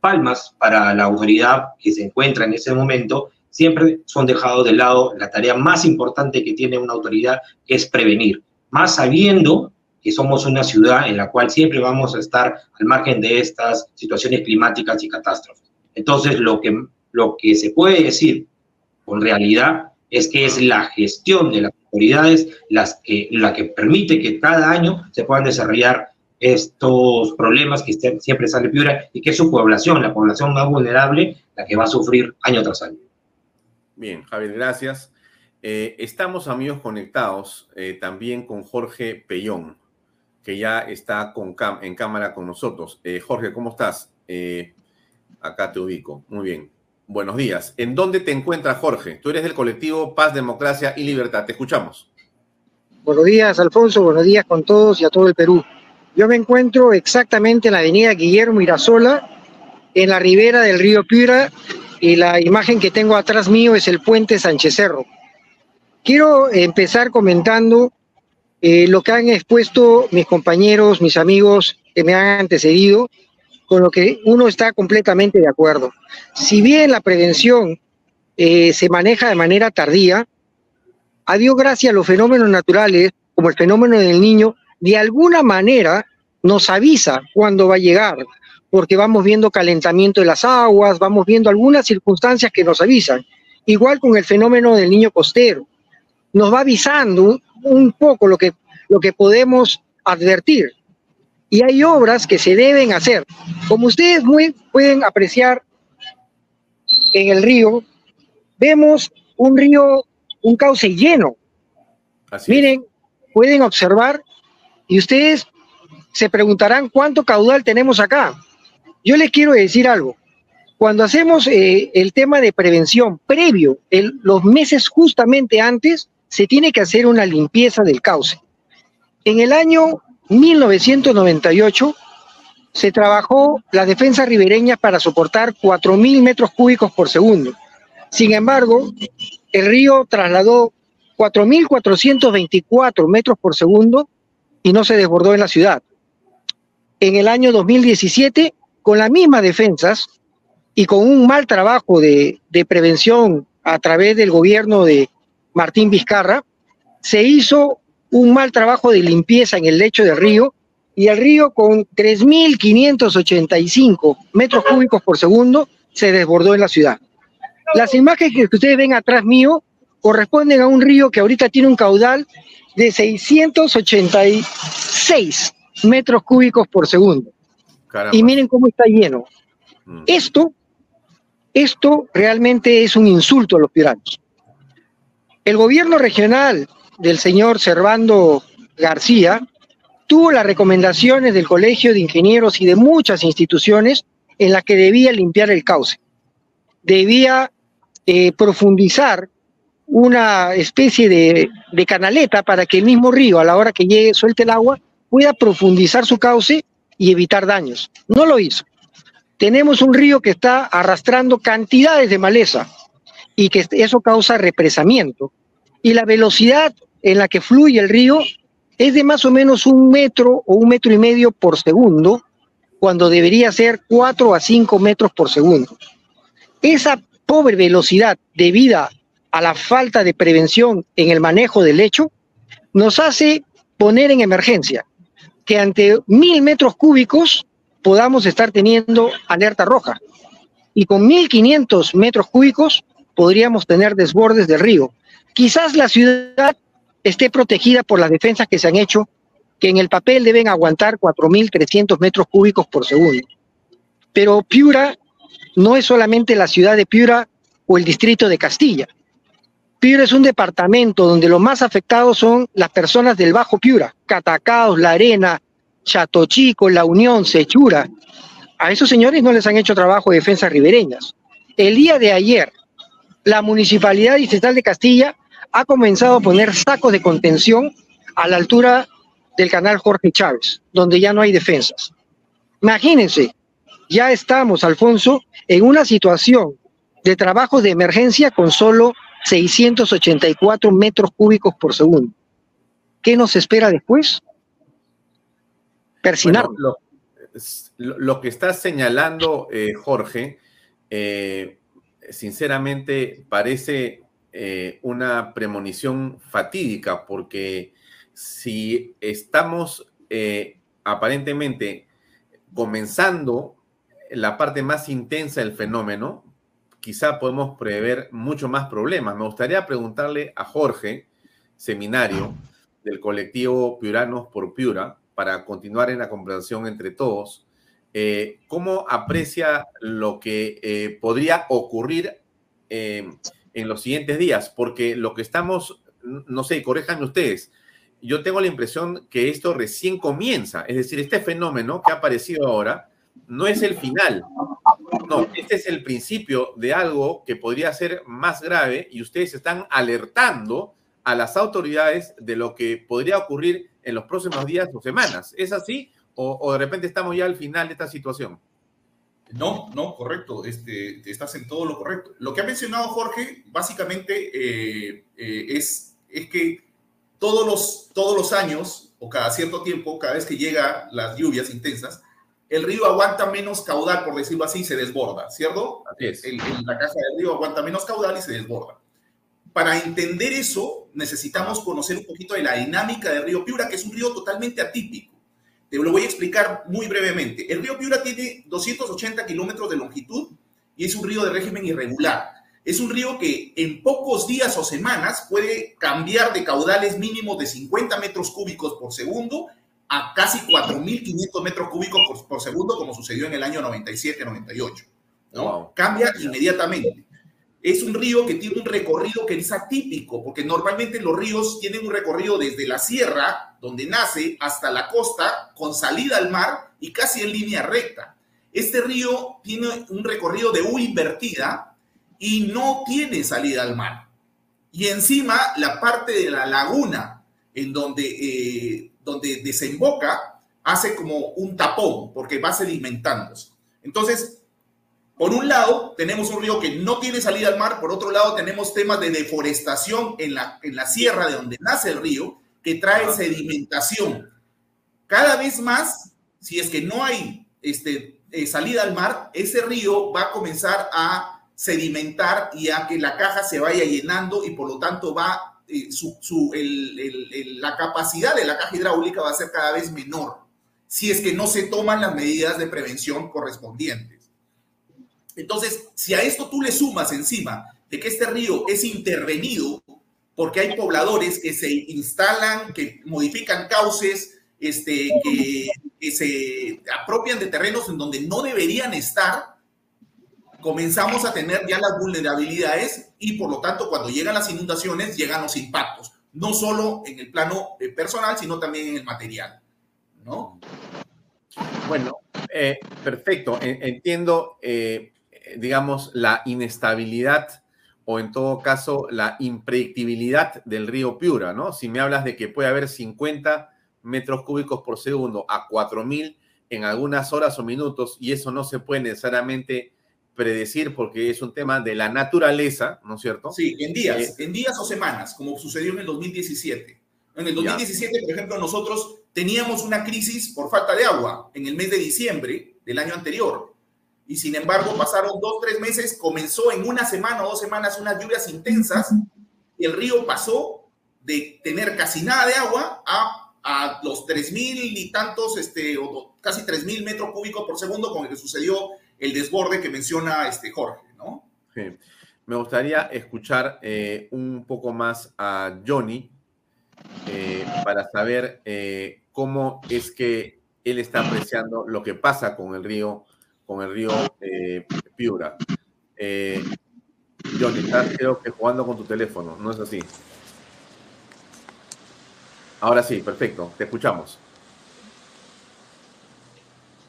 palmas para la autoridad que se encuentra en ese momento, siempre son dejados de lado la tarea más importante que tiene una autoridad, que es prevenir, más sabiendo que somos una ciudad en la cual siempre vamos a estar al margen de estas situaciones climáticas y catástrofes. Entonces, lo que, lo que se puede decir con realidad es que es la gestión de las autoridades las que, la que permite que cada año se puedan desarrollar estos problemas que siempre sale Piura y que es su población, la población más vulnerable, la que va a sufrir año tras año. Bien, Javier, gracias. Eh, estamos, amigos, conectados eh, también con Jorge Pellón, que ya está con en cámara con nosotros. Eh, Jorge, ¿cómo estás? acá te ubico. Muy bien. Buenos días. ¿En dónde te encuentras, Jorge? Tú eres del colectivo Paz, Democracia y Libertad. Te escuchamos. Buenos días, Alfonso. Buenos días con todos y a todo el Perú. Yo me encuentro exactamente en la avenida Guillermo Irasola, en la ribera del río Piura, y la imagen que tengo atrás mío es el puente Sánchez Cerro. Quiero empezar comentando eh, lo que han expuesto mis compañeros, mis amigos que me han antecedido, con lo que uno está completamente de acuerdo. Si bien la prevención eh, se maneja de manera tardía, a Dios gracias los fenómenos naturales, como el fenómeno del niño, de alguna manera nos avisa cuándo va a llegar, porque vamos viendo calentamiento de las aguas, vamos viendo algunas circunstancias que nos avisan. Igual con el fenómeno del niño costero. Nos va avisando un poco lo que, lo que podemos advertir. Y hay obras que se deben hacer. Como ustedes muy pueden apreciar en el río, vemos un río, un cauce lleno. Miren, pueden observar y ustedes se preguntarán cuánto caudal tenemos acá. Yo les quiero decir algo. Cuando hacemos eh, el tema de prevención previo, los meses justamente antes, se tiene que hacer una limpieza del cauce. En el año 1998 se trabajó la defensa ribereña para soportar 4.000 metros cúbicos por segundo. Sin embargo, el río trasladó 4.424 metros por segundo y no se desbordó en la ciudad. En el año 2017, con las mismas defensas y con un mal trabajo de, prevención a través del gobierno de Martín Vizcarra, se hizo un mal trabajo de limpieza en el lecho del río y el río con 3.585 metros cúbicos por segundo se desbordó en la ciudad. Las imágenes que ustedes ven atrás mío corresponden a un río que ahorita tiene un caudal de 686 metros cúbicos por segundo. Y miren cómo está lleno. Mm. Esto, esto realmente es un insulto a los piuranos. El gobierno regional del señor Servando García tuvo las recomendaciones del Colegio de Ingenieros y de muchas instituciones en las que debía limpiar el cauce. Debía eh, profundizar una especie de, canaleta para que el mismo río, a la hora que llegue, suelte el agua, pueda profundizar su cauce y evitar daños. No lo hizo. Tenemos un río que está arrastrando cantidades de maleza y que eso causa represamiento. Y la velocidad en la que fluye el río es de más o menos un metro o un metro y medio por segundo, cuando debería ser cuatro a cinco metros por segundo. Esa pobre velocidad debida a la falta de prevención en el manejo del lecho, nos hace poner en emergencia que ante mil metros cúbicos podamos estar teniendo alerta roja. Y con 1.500 metros cúbicos podríamos tener desbordes del río. Quizás la ciudad esté protegida por las defensas que se han hecho, que en el papel deben aguantar 4.300 metros cúbicos por segundo. Pero Piura no es solamente la ciudad de Piura o el distrito de Castilla. Piura es un departamento donde los más afectados son las personas del Bajo Piura, Catacaos, La Arena, Chato Chico, La Unión, Sechura. A esos señores no les han hecho trabajo de defensas ribereñas. El día de ayer, la Municipalidad Distrital de Castilla ha comenzado a poner sacos de contención a la altura del canal Jorge Chávez, donde ya no hay defensas. Imagínense, ya estamos, Alfonso, en una situación de trabajos de emergencia con solo 684 metros cúbicos por segundo. ¿Qué nos espera después? Persinar. lo, que está señalando eh, Jorge, eh, sinceramente parece eh, una premonición fatídica, porque si estamos aparentemente comenzando la parte más intensa del fenómeno, quizá podemos prever mucho más problemas. Me gustaría preguntarle a Jorge, seminario del colectivo Piuranos por Piura, para continuar en la conversación entre todos, eh, ¿cómo aprecia lo que eh, podría ocurrir eh, en los siguientes días? Porque lo que estamos, no sé, corréjanme ustedes, yo tengo la impresión que esto recién comienza, es decir, este fenómeno que ha aparecido ahora no es el final, no, este es el principio de algo que podría ser más grave y ustedes están alertando a las autoridades de lo que podría ocurrir en los próximos días o semanas. ¿Es así? ¿O, de repente estamos ya al final de esta situación? No, no, correcto. Este, estás en todo lo correcto. Lo que ha mencionado Jorge, básicamente, eh, eh, es, es que todos los, todos los años, o cada cierto tiempo, cada vez que llegan las lluvias intensas, el río aguanta menos caudal, por decirlo así, y se desborda, ¿cierto? Así es. la caja del río aguanta menos caudal y se desborda. Para entender eso, necesitamos conocer un poquito de la dinámica del río Piura, que es un río totalmente atípico. Te lo voy a explicar muy brevemente. El río Piura tiene 280 kilómetros de longitud y es un río de régimen irregular. Es un río que en pocos días o semanas puede cambiar de caudales mínimos de 50 metros cúbicos por segundo a casi 4.500 metros cúbicos por, segundo, como sucedió en el año 97-98. ¿no? Cambia inmediatamente. Es un río que tiene un recorrido que es atípico, porque normalmente los ríos tienen un recorrido desde la sierra, donde nace, hasta la costa, con salida al mar y casi en línea recta. Este río tiene un recorrido de U invertida y no tiene salida al mar. Y encima la parte de la laguna, en donde eh, donde desemboca, hace como un tapón porque va sedimentándose. Entonces, por un lado, tenemos un río que no tiene salida al mar, por otro lado, tenemos temas de deforestación en la, en la sierra de donde nace el río, que trae sedimentación. Cada vez más, si es que no hay este, eh, salida al mar, ese río va a comenzar a sedimentar y a que la caja se vaya llenando y por lo tanto va eh, la capacidad de la caja hidráulica va a ser cada vez menor si es que no se toman las medidas de prevención correspondientes. Entonces, si a esto tú le sumas encima de que este río es intervenido porque hay pobladores que se instalan, que modifican cauces, este, que se apropian de terrenos en donde no deberían estar, comenzamos a tener ya las vulnerabilidades y por lo tanto cuando llegan las inundaciones llegan los impactos, no solo en el plano eh, personal, sino también en el material. ¿no? Bueno, eh, perfecto. Entiendo, eh, digamos, la inestabilidad o en todo caso la impredictibilidad del río Piura, ¿no? Si me hablas de que puede haber 50 metros cúbicos por segundo a 4000 en algunas horas o minutos y eso no se puede necesariamente predecir porque es un tema de la naturaleza, ¿no es cierto? Sí, en días, eh, en días o semanas, como sucedió en el 2017. En el 2017, por ejemplo, nosotros teníamos una crisis por falta de agua en el mes de diciembre del año anterior. Y sin embargo, pasaron dos, tres meses, comenzó en una semana o dos semanas unas lluvias intensas el río pasó de tener casi nada de agua a a los 3.000 y tantos, este, o casi 3.000 metros cúbicos por segundo con el que sucedió el desborde que menciona este Jorge, ¿no? Me gustaría escuchar eh, un poco más a Johnny eh, para saber eh, cómo es que él está apreciando lo que pasa con el río, con el río Piura. Johnny, estás creo que jugando con tu teléfono, ¿no es así? Ahora sí, perfecto, te escuchamos.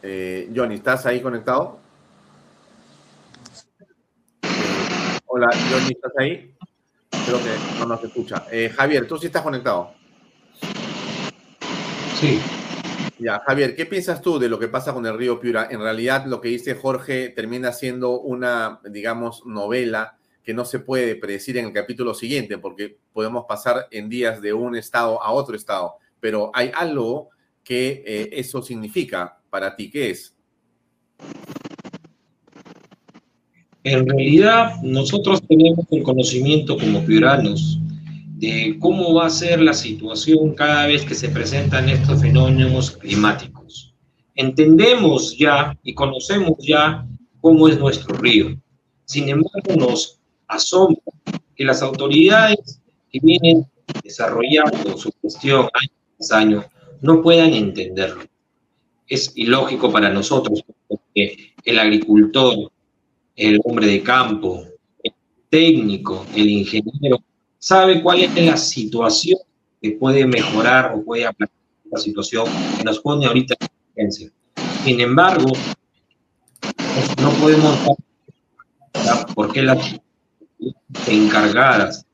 Johnny, ¿estás ahí conectado? Hola, Johnny, ¿estás ahí? Creo que no nos escucha. Eh, Javier, ¿tú sí estás conectado? Sí. Ya, Javier, ¿qué piensas tú de lo que pasa con el río Piura? En realidad, lo que dice Jorge termina siendo una, digamos, novela que no se puede predecir en el capítulo siguiente, porque podemos pasar en días de un estado a otro estado. Pero hay algo que eh, eso significa para ti. ¿Qué es? En realidad, nosotros tenemos el conocimiento como piuranos de cómo va a ser la situación cada vez que se presentan estos fenómenos climáticos. Entendemos ya y conocemos ya cómo es nuestro río. Sin embargo, nos asombra que las autoridades que vienen desarrollando su gestión año tras año no puedan entenderlo. Es ilógico para nosotros porque el agricultor, el hombre de campo, el técnico, el ingeniero, sabe cuál es la situación que puede mejorar o puede aplacar la situación que nos pone ahorita en emergencia. Sin embargo, no podemos porque las encargadas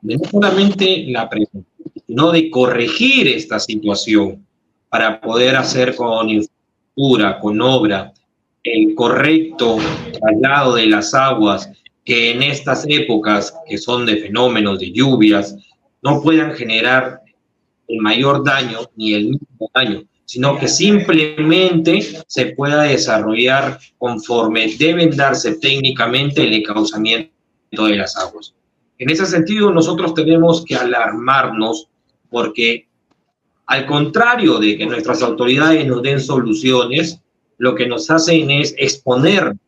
de no solamente la prevención, sino de corregir esta situación para poder hacer con infraestructura, con obra, el correcto traslado de las aguas que en estas épocas que son de fenómenos de lluvias no puedan generar el mayor daño ni el mismo daño, sino que simplemente se pueda desarrollar conforme deben darse técnicamente el encauzamiento de las aguas. En ese sentido, nosotros tenemos que alarmarnos porque al contrario de que nuestras autoridades nos den soluciones, lo que nos hacen es exponernos.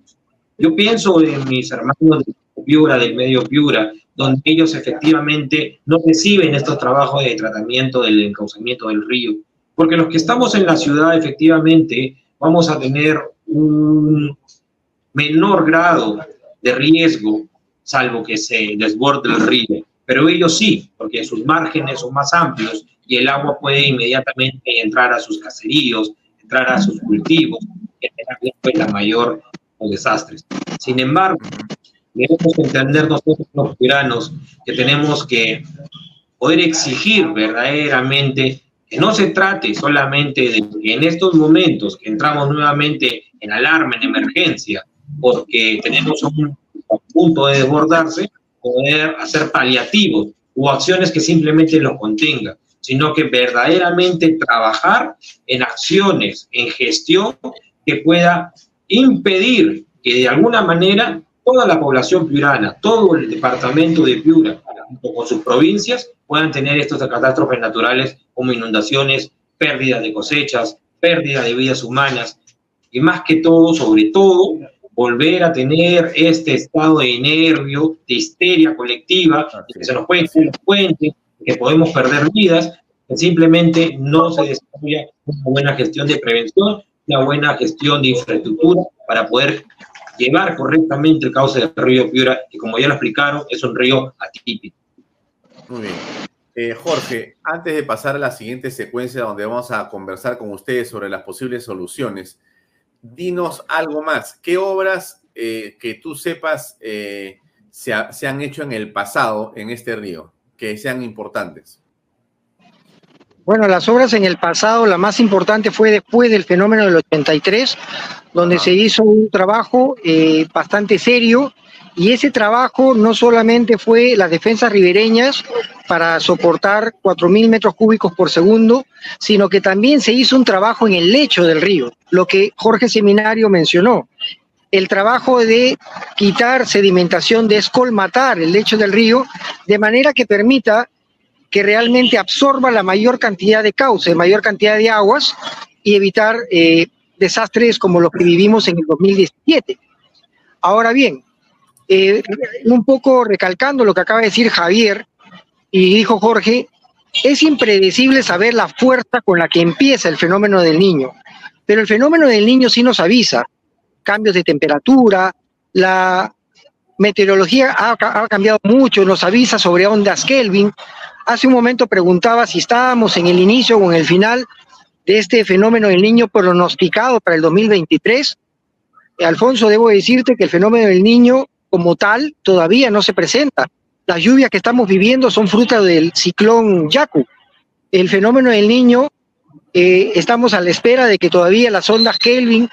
Yo pienso en mis hermanos de Piura, del medio Piura, donde ellos efectivamente no reciben estos trabajos de tratamiento del encauzamiento del río, porque los que estamos en la ciudad efectivamente vamos a tener un menor grado de riesgo, salvo que se desborde el río, pero ellos sí, porque sus márgenes son más amplios y el agua puede inmediatamente entrar a sus caseríos, entrar a sus cultivos, generar la mayor desastres. Sin embargo, debemos entender nosotros los ciudadanos que tenemos que poder exigir verdaderamente que no se trate solamente de que en estos momentos que entramos nuevamente en alarma, en emergencia, porque tenemos un punto de desbordarse, poder hacer paliativos o acciones que simplemente lo contengan sino que verdaderamente trabajar en acciones, en gestión que pueda impedir que de alguna manera toda la población piurana, todo el departamento de Piura, junto con sus provincias, puedan tener estas catástrofes naturales como inundaciones, pérdida de cosechas, pérdida de vidas humanas y más que todo, sobre todo, volver a tener este estado de nervio, de histeria colectiva, que se nos puede los puentes, que podemos perder vidas, que simplemente no se desarrolla una buena gestión de prevención, una buena gestión de infraestructura para poder llevar correctamente el cauce del río Piura, que como ya lo explicaron, es un río atípico. Muy bien. Eh, Jorge, antes de pasar a la siguiente secuencia donde vamos a conversar con ustedes sobre las posibles soluciones, dinos algo más. ¿Qué obras eh, que tú sepas eh, se, se han hecho en el pasado en este río? que sean importantes? Bueno, las obras en el pasado, la más importante fue después del fenómeno del 83, donde se hizo un trabajo eh, bastante serio y ese trabajo no solamente fue las defensas ribereñas para soportar 4.000 metros cúbicos por segundo, sino que también se hizo un trabajo en el lecho del río, lo que Jorge Seminario mencionó el trabajo de quitar sedimentación, de escolmatar el lecho del río, de manera que permita que realmente absorba la mayor cantidad de cauce, mayor cantidad de aguas y evitar eh, desastres como los que vivimos en el 2017. Ahora bien, eh, un poco recalcando lo que acaba de decir Javier y dijo Jorge, es impredecible saber la fuerza con la que empieza el fenómeno del niño, pero el fenómeno del niño sí nos avisa cambios de temperatura, la meteorología ha, ha, cambiado mucho, nos avisa sobre ondas Kelvin. Hace un momento preguntaba si estábamos en el inicio o en el final de este fenómeno del niño pronosticado para el 2023. Alfonso, debo decirte que el fenómeno del niño como tal todavía no se presenta. Las lluvias que estamos viviendo son fruto del ciclón Yaku. El fenómeno del niño, eh, estamos a la espera de que todavía las ondas Kelvin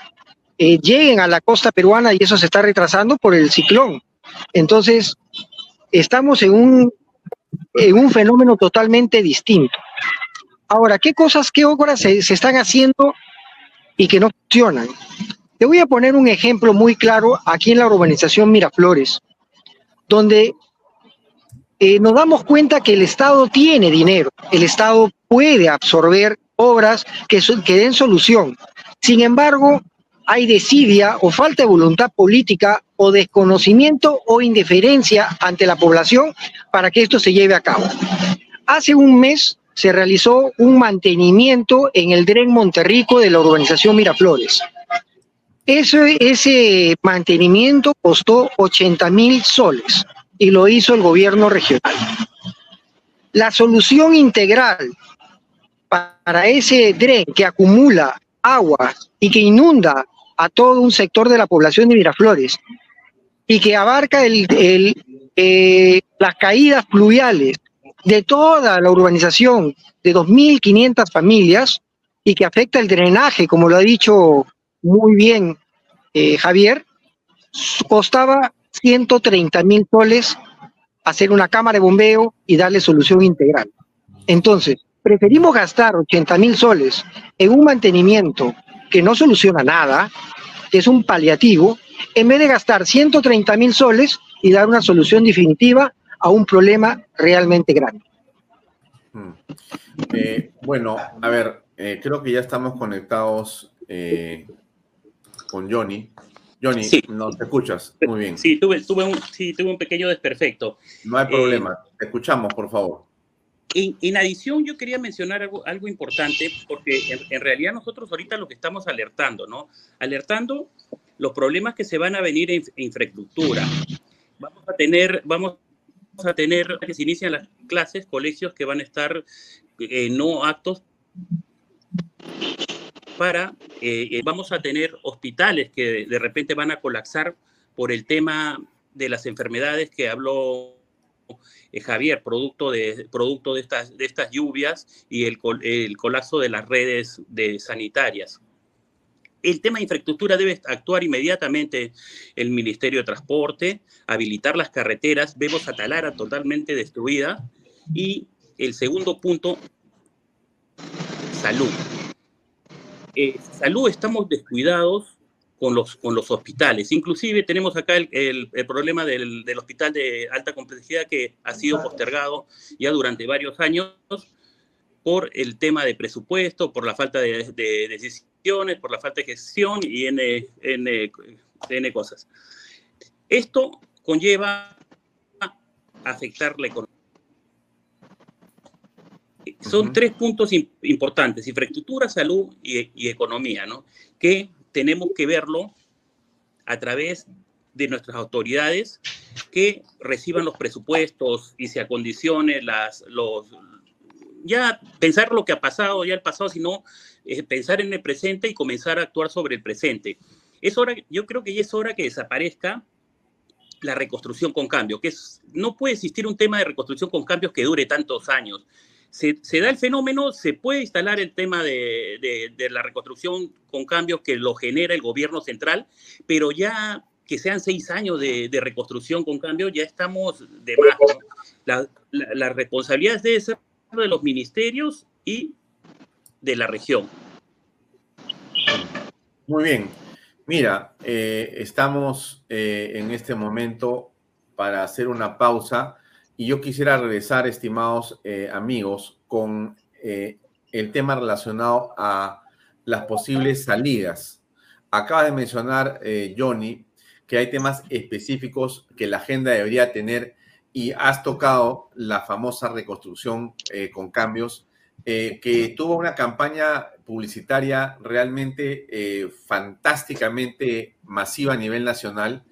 eh, lleguen a la costa peruana y eso se está retrasando por el ciclón. Entonces, estamos en un, en un fenómeno totalmente distinto. Ahora, ¿qué cosas, qué obras se, se están haciendo y que no funcionan? Te voy a poner un ejemplo muy claro aquí en la urbanización Miraflores, donde eh, nos damos cuenta que el Estado tiene dinero, el Estado puede absorber obras que, que den solución. Sin embargo, hay desidia o falta de voluntad política o desconocimiento o indiferencia ante la población para que esto se lleve a cabo. Hace un mes se realizó un mantenimiento en el Dren Monterrico de la urbanización Miraflores. Ese, ese mantenimiento costó 80 mil soles y lo hizo el gobierno regional. La solución integral para ese dren que acumula agua y que inunda a todo un sector de la población de Miraflores y que abarca eh, las caídas pluviales de toda la urbanización de 2.500 familias y que afecta el drenaje, como lo ha dicho muy bien eh, Javier, costaba 130 mil soles hacer una cámara de bombeo y darle solución integral. Entonces, preferimos gastar 80 mil soles en un mantenimiento que no soluciona nada, que es un paliativo, en vez de gastar 130 mil soles y dar una solución definitiva a un problema realmente grande. Hmm. Eh, bueno, a ver, eh, creo que ya estamos conectados eh, con Johnny. Johnny, Sí. nos escuchas. Muy bien. Sí, tuve, tuve, un, sí, tuve un pequeño desperfecto. No hay Eh, problema. Te escuchamos, por favor. En, en adición, yo quería mencionar algo, importante, porque en, realidad nosotros ahorita lo que estamos alertando, ¿no? Alertando los problemas que se van a venir en, en infraestructura. Vamos a tener, vamos a tener, que se inician las clases, colegios que van a estar eh, no actos para, eh, eh, vamos a tener hospitales que de repente van a colapsar por el tema de las enfermedades que habló eh, Javier, producto de, producto de, estas, de estas lluvias y el, el colapso de las redes de sanitarias. El tema de infraestructura debe actuar inmediatamente el Ministerio de Transporte, habilitar las carreteras. Vemos a Talara totalmente destruida. Y el segundo punto, salud. Eh, salud estamos descuidados con los, con los hospitales. Inclusive tenemos acá el, el- el problema del, del hospital de alta complejidad que ha sido postergado ya durante varios años por el tema de presupuesto, por la falta de, de decisiones, por la falta de gestión y N, N, N cosas. Esto conlleva afectar la economía. Son tres puntos im- importantes, infraestructura, salud y, y economía, ¿no? Que tenemos que verlo a través de nuestras autoridades que reciban los presupuestos y se acondicione las, los, ya pensar lo que ha pasado, ya el pasado, sino eh, pensar en el presente y comenzar a actuar sobre el presente. Es hora, yo creo que ya es hora que desaparezca la reconstrucción con cambio, que no puede existir un tema de reconstrucción con cambios que dure tantos años. Se, da el fenómeno, se puede instalar el tema de, de- de la reconstrucción con cambios que lo genera el gobierno central, pero ya que sean seis años de, de reconstrucción con cambio, ya estamos de más. ¿no? La, responsabilidad ser de los ministerios y de la región. Muy bien. Mira, eh, estamos eh, en este momento para hacer una pausa y yo quisiera regresar, estimados eh, amigos, con eh, el tema relacionado a las posibles salidas. Acaba de mencionar eh, Johnny que hay temas específicos que la agenda debería tener y has tocado la famosa reconstrucción con cambios, que tuvo una campaña publicitaria realmente fantásticamente masiva a nivel nacional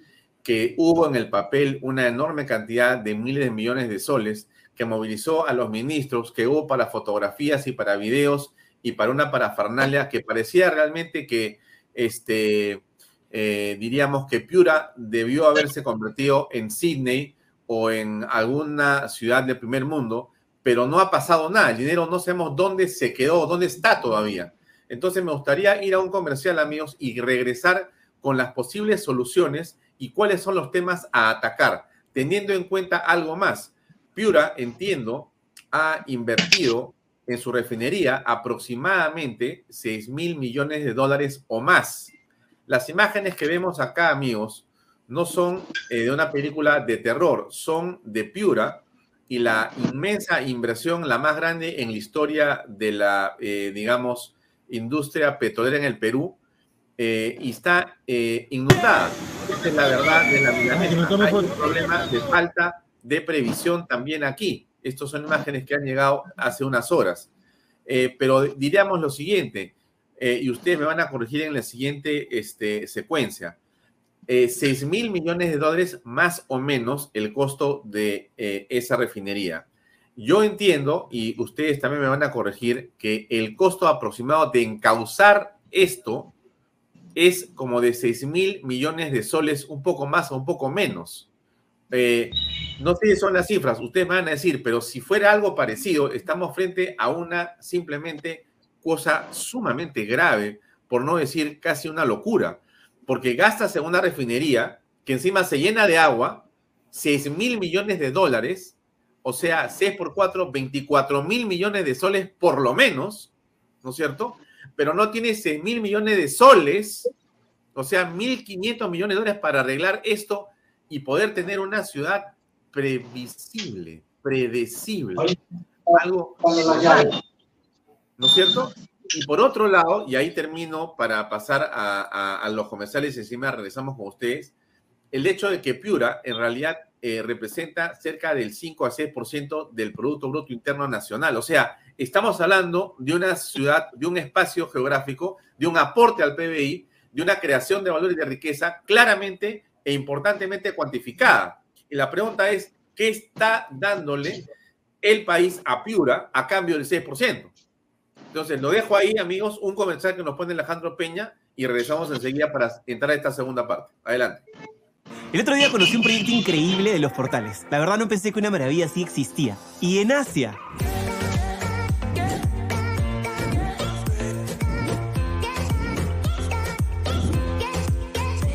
que hubo en el papel una enorme cantidad de miles de millones de soles que movilizó a los ministros, que hubo para fotografías y para videos y para una parafernalia que parecía realmente que, este, eh, diríamos que Piura debió haberse convertido en Sydney o en alguna ciudad del primer mundo, pero no ha pasado nada. El dinero no sabemos dónde se quedó, dónde está todavía. Entonces me gustaría ir a un comercial, amigos, y regresar con las posibles soluciones y cuáles son los temas a atacar, teniendo en cuenta algo más. Piura, entiendo, ha invertido en su refinería aproximadamente 6 mil millones de dólares o más. Las imágenes que vemos acá, amigos, no son eh, de una película de terror, son de Piura y la inmensa inversión, la más grande en la historia de la, eh, digamos, industria petrolera en el Perú, eh, y está eh, inundada. Esa es la verdad de la milanesa. Hay un problema de falta de previsión también aquí. Estas son imágenes que han llegado hace unas horas. Eh, pero diríamos lo siguiente, y ustedes me van a corregir en la siguiente este, secuencia. 6 mil millones de dólares más o menos el costo de esa refinería. Yo entiendo, y ustedes también me van a corregir, que el costo aproximado de encauzar esto es como de 6 mil millones de soles, un poco más o un poco menos. Eh, no sé si son las cifras, ustedes van a decir, pero si fuera algo parecido, estamos frente a una simplemente cosa sumamente grave, por no decir casi una locura, porque gastas en una refinería que encima se llena de agua, 6 mil millones de dólares, o sea, 6 por 4, 24 mil millones de soles por lo menos, ¿no es cierto? Pero no tiene 6 mil millones de soles, o sea, 1.500 millones de dólares para arreglar esto y poder tener una ciudad previsible, predecible. Algo, ¿no es cierto? Y por otro lado, y ahí termino para pasar a, los comerciales y encima regresamos con ustedes, el hecho de que Piura en realidad eh, representa cerca del 5 a 6% del Producto Bruto Interno Nacional. O sea, estamos hablando de una ciudad, de un espacio geográfico, de un aporte al PBI, de una creación de valores de riqueza claramente e importantemente cuantificada. Y la pregunta es, ¿qué está dándole el país a Piura a cambio del 6%? Entonces, lo dejo ahí, amigos, un comentario que nos pone Alejandro Peña y regresamos enseguida para entrar a esta segunda parte. Adelante. El otro día conocí un proyecto increíble de los portales. La verdad no pensé que una maravilla así existía. Y en Asia.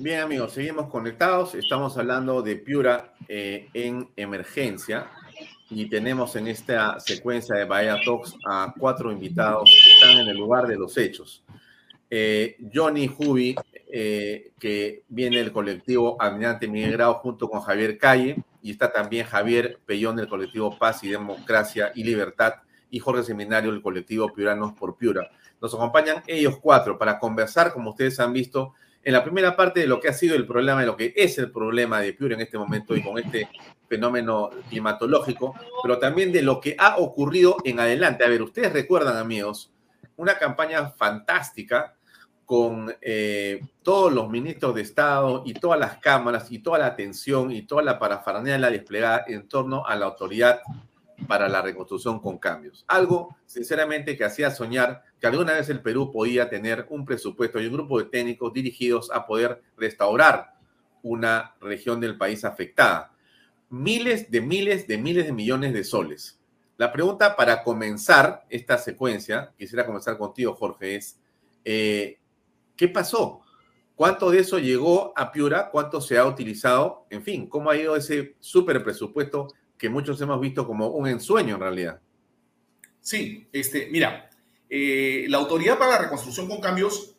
Bien amigos, seguimos conectados. Estamos hablando de Piura eh, en emergencia y tenemos en esta secuencia de Bahía Talks a cuatro invitados que están en el lugar de los hechos. Eh, Johnny Jubi, eh, que viene del colectivo Almirante Miguel Grau junto con Javier Calle, y está también Javier Pellón del colectivo Paz y Democracia y Libertad, y Jorge Seminario del colectivo Piuranos por Piura. Nos acompañan ellos cuatro para conversar, como ustedes han visto, en la primera parte de lo que ha sido el problema, de lo que es el problema de Piura en este momento y con este fenómeno climatológico, pero también de lo que ha ocurrido en adelante. A ver, ustedes recuerdan, amigos, una campaña fantástica con eh, todos los ministros de Estado y todas las cámaras y toda la atención y toda la parafernalia desplegada en torno a la autoridad para la reconstrucción con cambios. Algo, sinceramente, que hacía soñar que alguna vez el Perú podía tener un presupuesto y un grupo de técnicos dirigidos a poder restaurar una región del país afectada. Miles de miles de miles de millones de soles. La pregunta para comenzar esta secuencia, quisiera comenzar contigo, Jorge, es, eh, ¿qué pasó? ¿Cuánto de eso llegó a Piura? ¿Cuánto se ha utilizado? En fin, ¿cómo ha ido ese súper presupuesto que muchos hemos visto como un ensueño en realidad? Sí, este, mira, eh, la Autoridad para la Reconstrucción con Cambios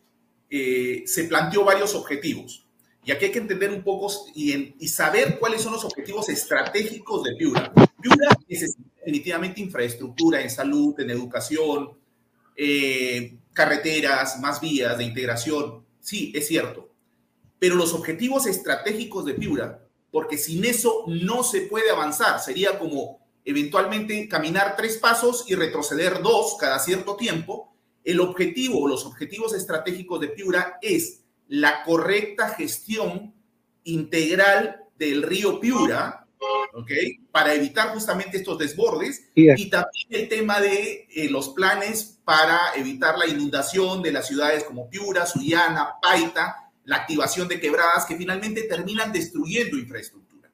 eh, se planteó varios objetivos. Y aquí hay que entender un poco y, saber cuáles son los objetivos estratégicos de Piura. Piura necesita definitivamente infraestructura en salud, en educación, eh, carreteras, más vías de integración. Sí, es cierto. Pero los objetivos estratégicos de Piura, porque sin eso no se puede avanzar, sería como eventualmente caminar tres pasos y retroceder dos cada cierto tiempo. El objetivo o los objetivos estratégicos de Piura es la correcta gestión integral del río Piura, ¿ok? Para evitar justamente estos desbordes y también el tema de eh, los planes para evitar la inundación de las ciudades como Piura, Sullana, Paita, la activación de quebradas que finalmente terminan destruyendo infraestructura.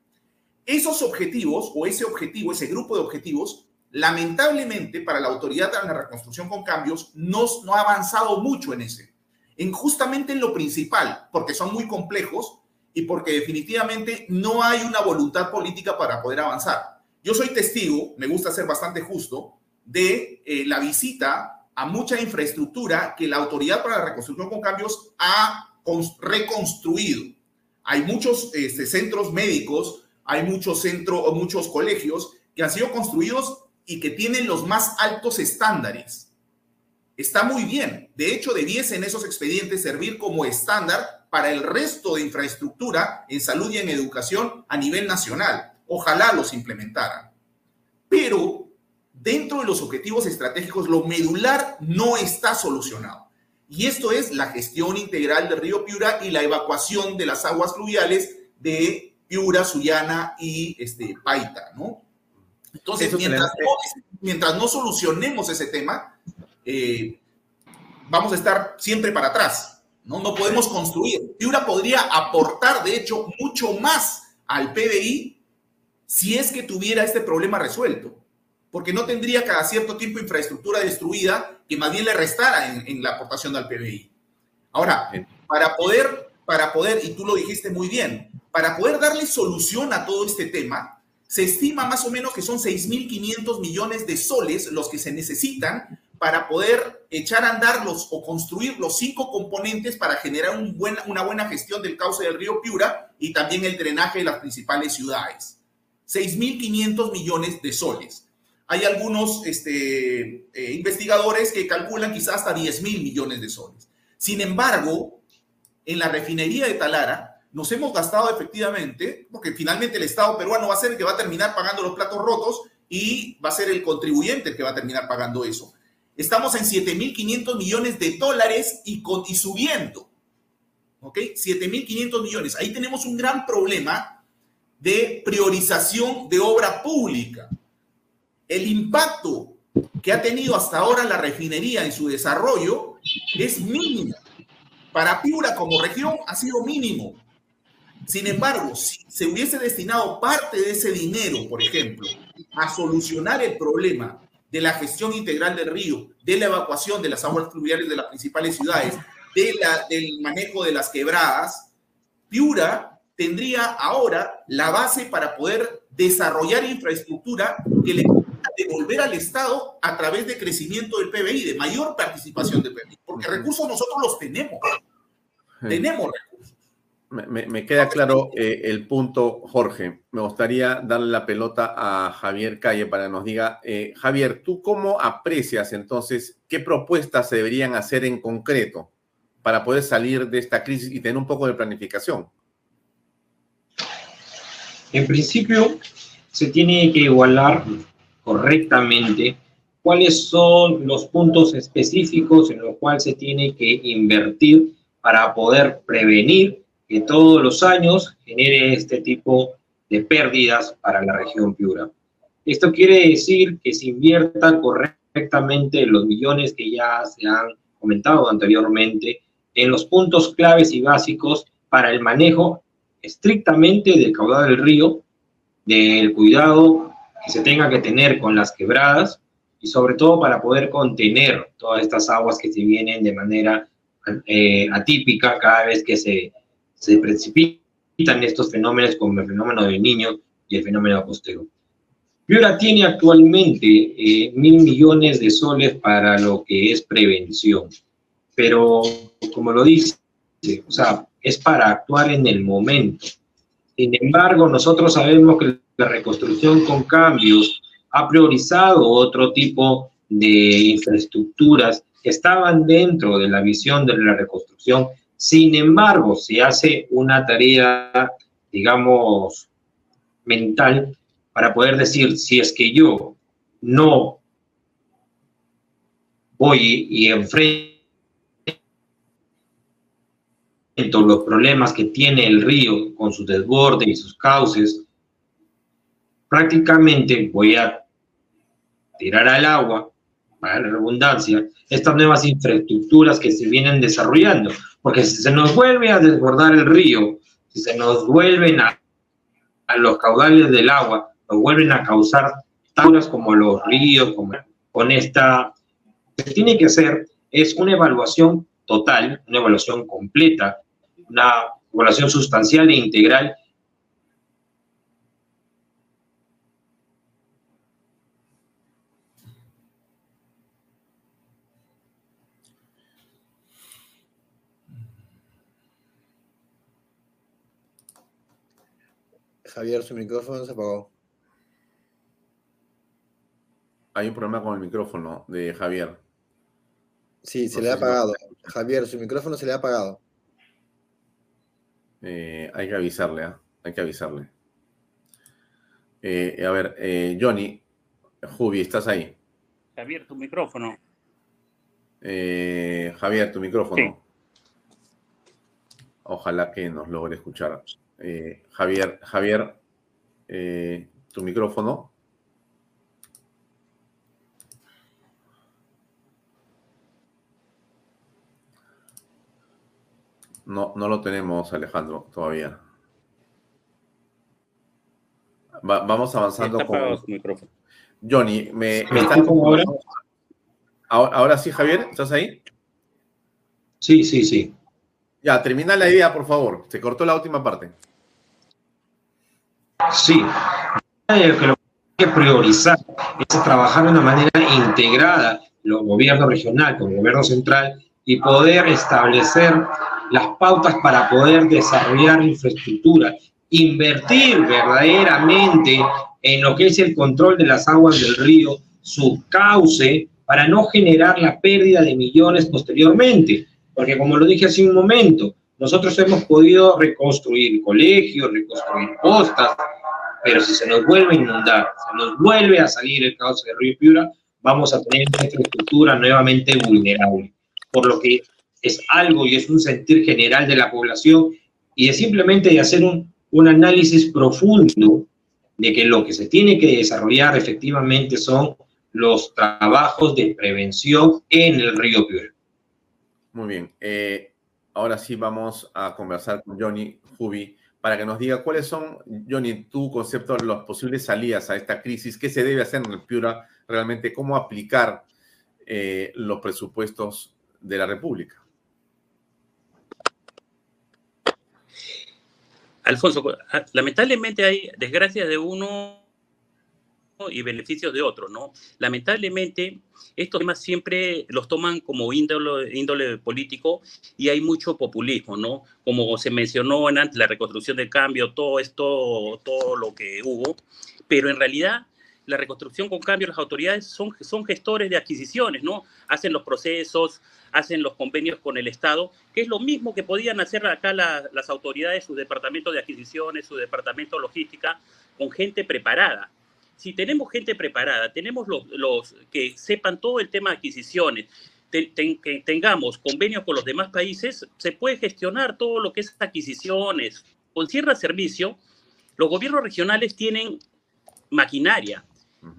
Esos objetivos o ese objetivo, ese grupo de objetivos, lamentablemente para la autoridad de la reconstrucción con cambios no, no ha avanzado mucho en ese, en justamente en lo principal, porque son muy complejos y porque definitivamente no hay una voluntad política para poder avanzar. Yo soy testigo, me gusta ser bastante justo, de eh, la visita a mucha infraestructura que la Autoridad para la Reconstrucción con Cambios ha reconstruido. Hay muchos este, centros médicos, hay muchos centros muchos colegios que han sido construidos y que tienen los más altos estándares. Está muy bien. De hecho, debiesen esos expedientes servir como estándar para el resto de infraestructura en salud y en educación a nivel nacional. Ojalá los implementaran. Pero dentro de los objetivos estratégicos, lo medular no está solucionado. Y esto es la gestión integral del río Piura y la evacuación de las aguas fluviales de Piura, Sullana y este, Paita, ¿no? Entonces, mientras no, solucionemos ese tema, eh, vamos a estar siempre para atrás, ¿no? No podemos construir. Piura podría aportar, de hecho, mucho más al PBI si es que tuviera este problema resuelto, porque no tendría cada cierto tiempo infraestructura destruida que más bien le restara en, en la aportación al PBI. Ahora, para poder, para poder, y tú lo dijiste muy bien, para poder darle solución a todo este tema, se estima más o menos que son 6.500 millones de soles los que se necesitan para poder echar a andar los o construir los cinco componentes para generar un buen, una buena gestión del cauce del río Piura y también el drenaje de las principales ciudades. 6.500 millones de soles. Hay algunos este, eh, investigadores que calculan quizás hasta 10.000 millones de soles. Sin embargo, en la refinería de Talara nos hemos gastado efectivamente, porque finalmente el Estado peruano va a ser el que va a terminar pagando los platos rotos y va a ser el contribuyente el que va a terminar pagando eso. Estamos en 7.500 millones de dólares y, con, y subiendo. ¿Ok? 7.500 millones. Ahí tenemos un gran problema de priorización de obra pública. El impacto que ha tenido hasta ahora la refinería en su desarrollo es mínimo. Para Piura como región ha sido mínimo. Sin embargo, si se hubiese destinado parte de ese dinero, por ejemplo, a solucionar el problema de la gestión integral del río, de la evacuación de las aguas fluviales de las principales ciudades, del manejo de las quebradas, Piura tendría ahora la base para poder desarrollar infraestructura que le devolver al Estado a través de crecimiento del PBI, de mayor participación del PBI, porque recursos nosotros los tenemos. Tenemos recursos. Me, queda claro eh, el punto, Jorge. Me gustaría darle la pelota a Javier Calle para que nos diga, eh, Javier, ¿tú cómo aprecias entonces qué propuestas se deberían hacer en concreto para poder salir de esta crisis y tener un poco de planificación? En principio, se tiene que igualar correctamente cuáles son los puntos específicos en los cuales se tiene que invertir para poder prevenir que todos los años genere este tipo de pérdidas para la región Piura. Esto quiere decir que se inviertan correctamente los millones que ya se han comentado anteriormente en los puntos claves y básicos para el manejo estrictamente del caudal del río, del cuidado que se tenga que tener con las quebradas y sobre todo para poder contener todas estas aguas que se vienen de manera eh, atípica cada vez que se, precipitan estos fenómenos como el fenómeno del niño y el fenómeno costero. Piura tiene actualmente eh, mil millones de soles para lo que es prevención, pero como lo dice, o es para actuar en el momento. Sin embargo, nosotros sabemos que la reconstrucción con cambios ha priorizado otro tipo de infraestructuras que estaban dentro de la visión de la reconstrucción. Sin embargo, se hace una tarea, digamos, mental para poder decir, si es que yo no voy y enfrento los problemas que tiene el río con su desborde y sus cauces, prácticamente voy a tirar al agua, para la redundancia, estas nuevas infraestructuras que se vienen desarrollando. Porque si se nos vuelve a desbordar el río, si se nos vuelven a, a los caudales del agua, nos vuelven a causar tauras como los ríos, como con esta... Lo que tiene que hacer es una evaluación total, una evaluación completa, una evaluación sustancial e integral Javier, su micrófono se apagó. Hay un problema con el micrófono de Javier. Sí, se le ha apagado. Javier, su micrófono se le ha apagado. Eh, hay que avisarle, ¿ah? Hay que avisarle. Eh, a ver, eh, Johnny, Jubi, ¿estás ahí? Javier, tu micrófono. Javier, tu micrófono. Ojalá que nos logre escuchar. Javier, Javier, tu micrófono. No, no lo tenemos, Alejandro, todavía. vamos avanzando con. Johnny, ¿me, están ahora? ahora? sí, Javier? ¿Estás ahí? Sí, sí, sí. Ya, termina la idea, por favor. Se cortó la última parte. Sí, lo que hay que priorizar es trabajar de una manera integrada, los gobiernos regional con el gobierno central, y poder establecer las pautas para poder desarrollar infraestructura, invertir verdaderamente en lo que es el control de las aguas del río, su cauce, para no generar la pérdida de millones posteriormente. Porque como lo dije hace un momento, nosotros hemos podido reconstruir colegios, reconstruir postas, pero si se nos vuelve a inundar, se nos vuelve a salir el cauce del río Piura, vamos a tener una infraestructura nuevamente vulnerable. Por lo que es algo y es un sentir general de la población y es simplemente hacer un, un análisis profundo de que lo que se tiene que desarrollar efectivamente son los trabajos de prevención en el río Piura. Muy bien. Eh, ahora sí vamos a conversar con Johnny Jubi para que nos diga cuáles son, Johnny, tu concepto de las posibles salidas a esta crisis, qué se debe hacer en el Piura realmente, cómo aplicar eh, los presupuestos de la República. Alfonso, ah, lamentablemente hay desgracias de uno y beneficios de otro, ¿no? Lamentablemente, estos temas siempre los toman como índole, índole político y hay mucho populismo, ¿no? Como se mencionó en la reconstrucción del cambio, todo esto, todo lo que hubo, pero en realidad la reconstrucción con cambio, las autoridades son, son gestores de adquisiciones, ¿no? Hacen los procesos, hacen los convenios con el Estado, que es lo mismo que podían hacer acá las autoridades, su departamento de adquisiciones, su departamento de logística, con gente preparada. Si tenemos gente preparada, tenemos los, que sepan todo el tema de adquisiciones, que tengamos convenios con los demás países, se puede gestionar todo lo que es adquisiciones. Con cierre servicio, los gobiernos regionales tienen maquinaria,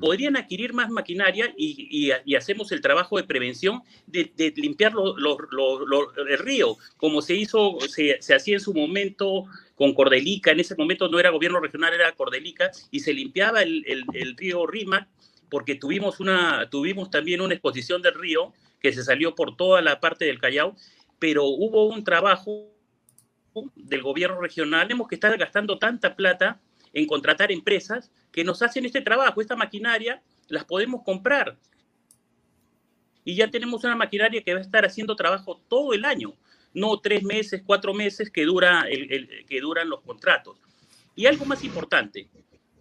podrían adquirir más maquinaria y, hacemos el trabajo de prevención de, limpiar el río, como se hizo, se, hacía en su momento con Cordelica, en ese momento no era gobierno regional, era Cordelica, y se limpiaba el, río Rima, porque tuvimos, una, tuvimos también una exposición del río que se salió por toda la parte del Callao, pero hubo un trabajo del gobierno regional, hemos que estar gastando tanta plata en contratar empresas que nos hacen este trabajo, esta maquinaria, las podemos comprar. Y ya tenemos una maquinaria que va a estar haciendo trabajo todo el año, no tres meses, cuatro meses que, dura el, que duran los contratos. Y algo más importante,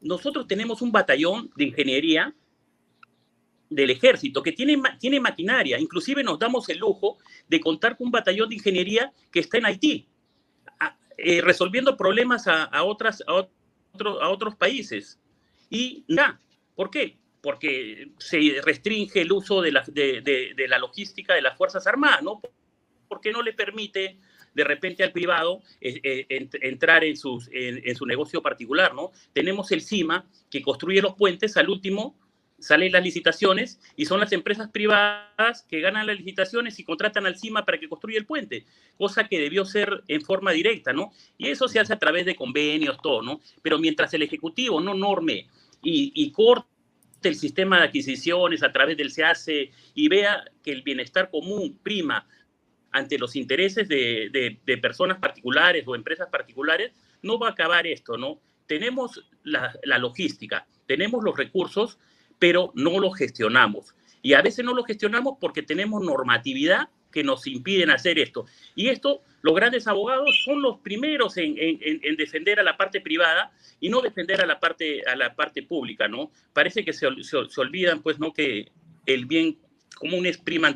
nosotros tenemos un batallón de ingeniería del ejército que tiene, tiene maquinaria, inclusive nos damos el lujo de contar con un batallón de ingeniería que está en Haití, eh, resolviendo problemas a, otras, a, a otros países. Y nada, ¿por qué? Porque se restringe el uso de la, de, la logística de las Fuerzas Armadas, ¿no? Porque no le permite de repente al privado eh, eh, entrar en, sus, en, su negocio particular, ¿no? Tenemos el CIMA que construye los puentes, al último salen las licitaciones y son las empresas privadas que ganan las licitaciones y contratan al CIMA para que construya el puente, cosa que debió ser en forma directa, ¿no? Y eso se hace a través de convenios, todo, ¿no? Pero mientras el Ejecutivo no norme y, corte el sistema de adquisiciones a través del SEACE y vea que el bienestar común prima ante los intereses de, personas particulares o empresas particulares, no va a acabar esto, ¿no? Tenemos la logística, tenemos los recursos, pero no lo gestionamos. Y a veces no lo gestionamos porque tenemos normatividad que nos impiden hacer esto. Y esto, los grandes abogados son los primeros en, defender a la parte privada y no defender a la parte, a la parte pública, ¿no? Parece que se, olvidan, pues, ¿no? Que el bien común es prima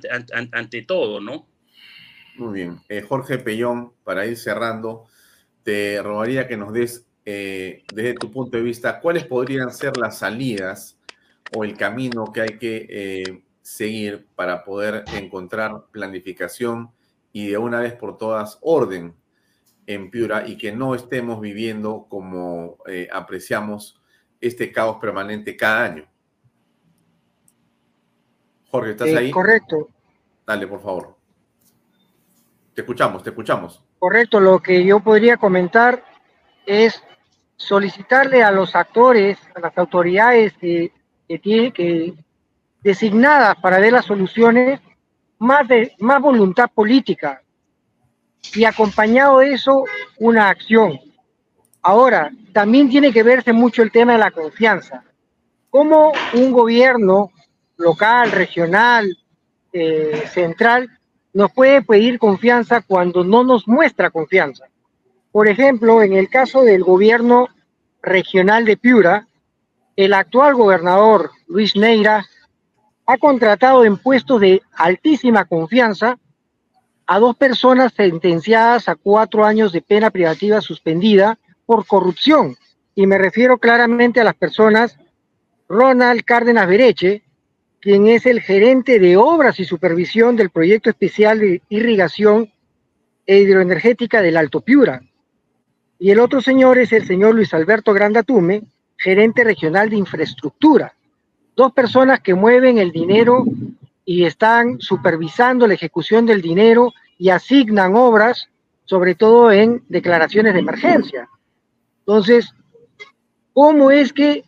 ante, todo, ¿no? Muy bien. Eh, Jorge Pellón, para ir cerrando, te rogaría que nos des, eh, desde tu punto de vista, cuáles podrían ser las salidas o el camino que hay que eh, seguir para poder encontrar planificación y de una vez por todas orden en Piura y que no estemos viviendo como eh, apreciamos este caos permanente cada año. Jorge, ¿estás eh, ahí? Correcto. Dale, por favor. Te escuchamos, te escuchamos. Correcto, lo que yo podría comentar es solicitarle a los actores, a las autoridades que que tiene que designadas para ver las soluciones, más, de, más voluntad política y acompañado de eso una acción. Ahora, también tiene que verse mucho el tema de la confianza. ¿Cómo un gobierno local, regional, eh, central, nos puede pedir confianza cuando no nos muestra confianza? Por ejemplo, en el caso del gobierno regional de Piura, el actual gobernador Luis Neira ha contratado en puestos de altísima confianza a dos personas sentenciadas a cuatro años de pena privativa suspendida por corrupción. Y me refiero claramente a las personas Ronald Cárdenas Bereche, quien es el gerente de obras y supervisión del proyecto especial de irrigación e hidroenergética del Alto Piura. Y el otro señor es el señor Luis Alberto Grandatume, gerente regional de infraestructura. Dos personas que mueven el dinero y están supervisando la ejecución del dinero y asignan obras, sobre todo en declaraciones de emergencia. Entonces, ¿cómo es que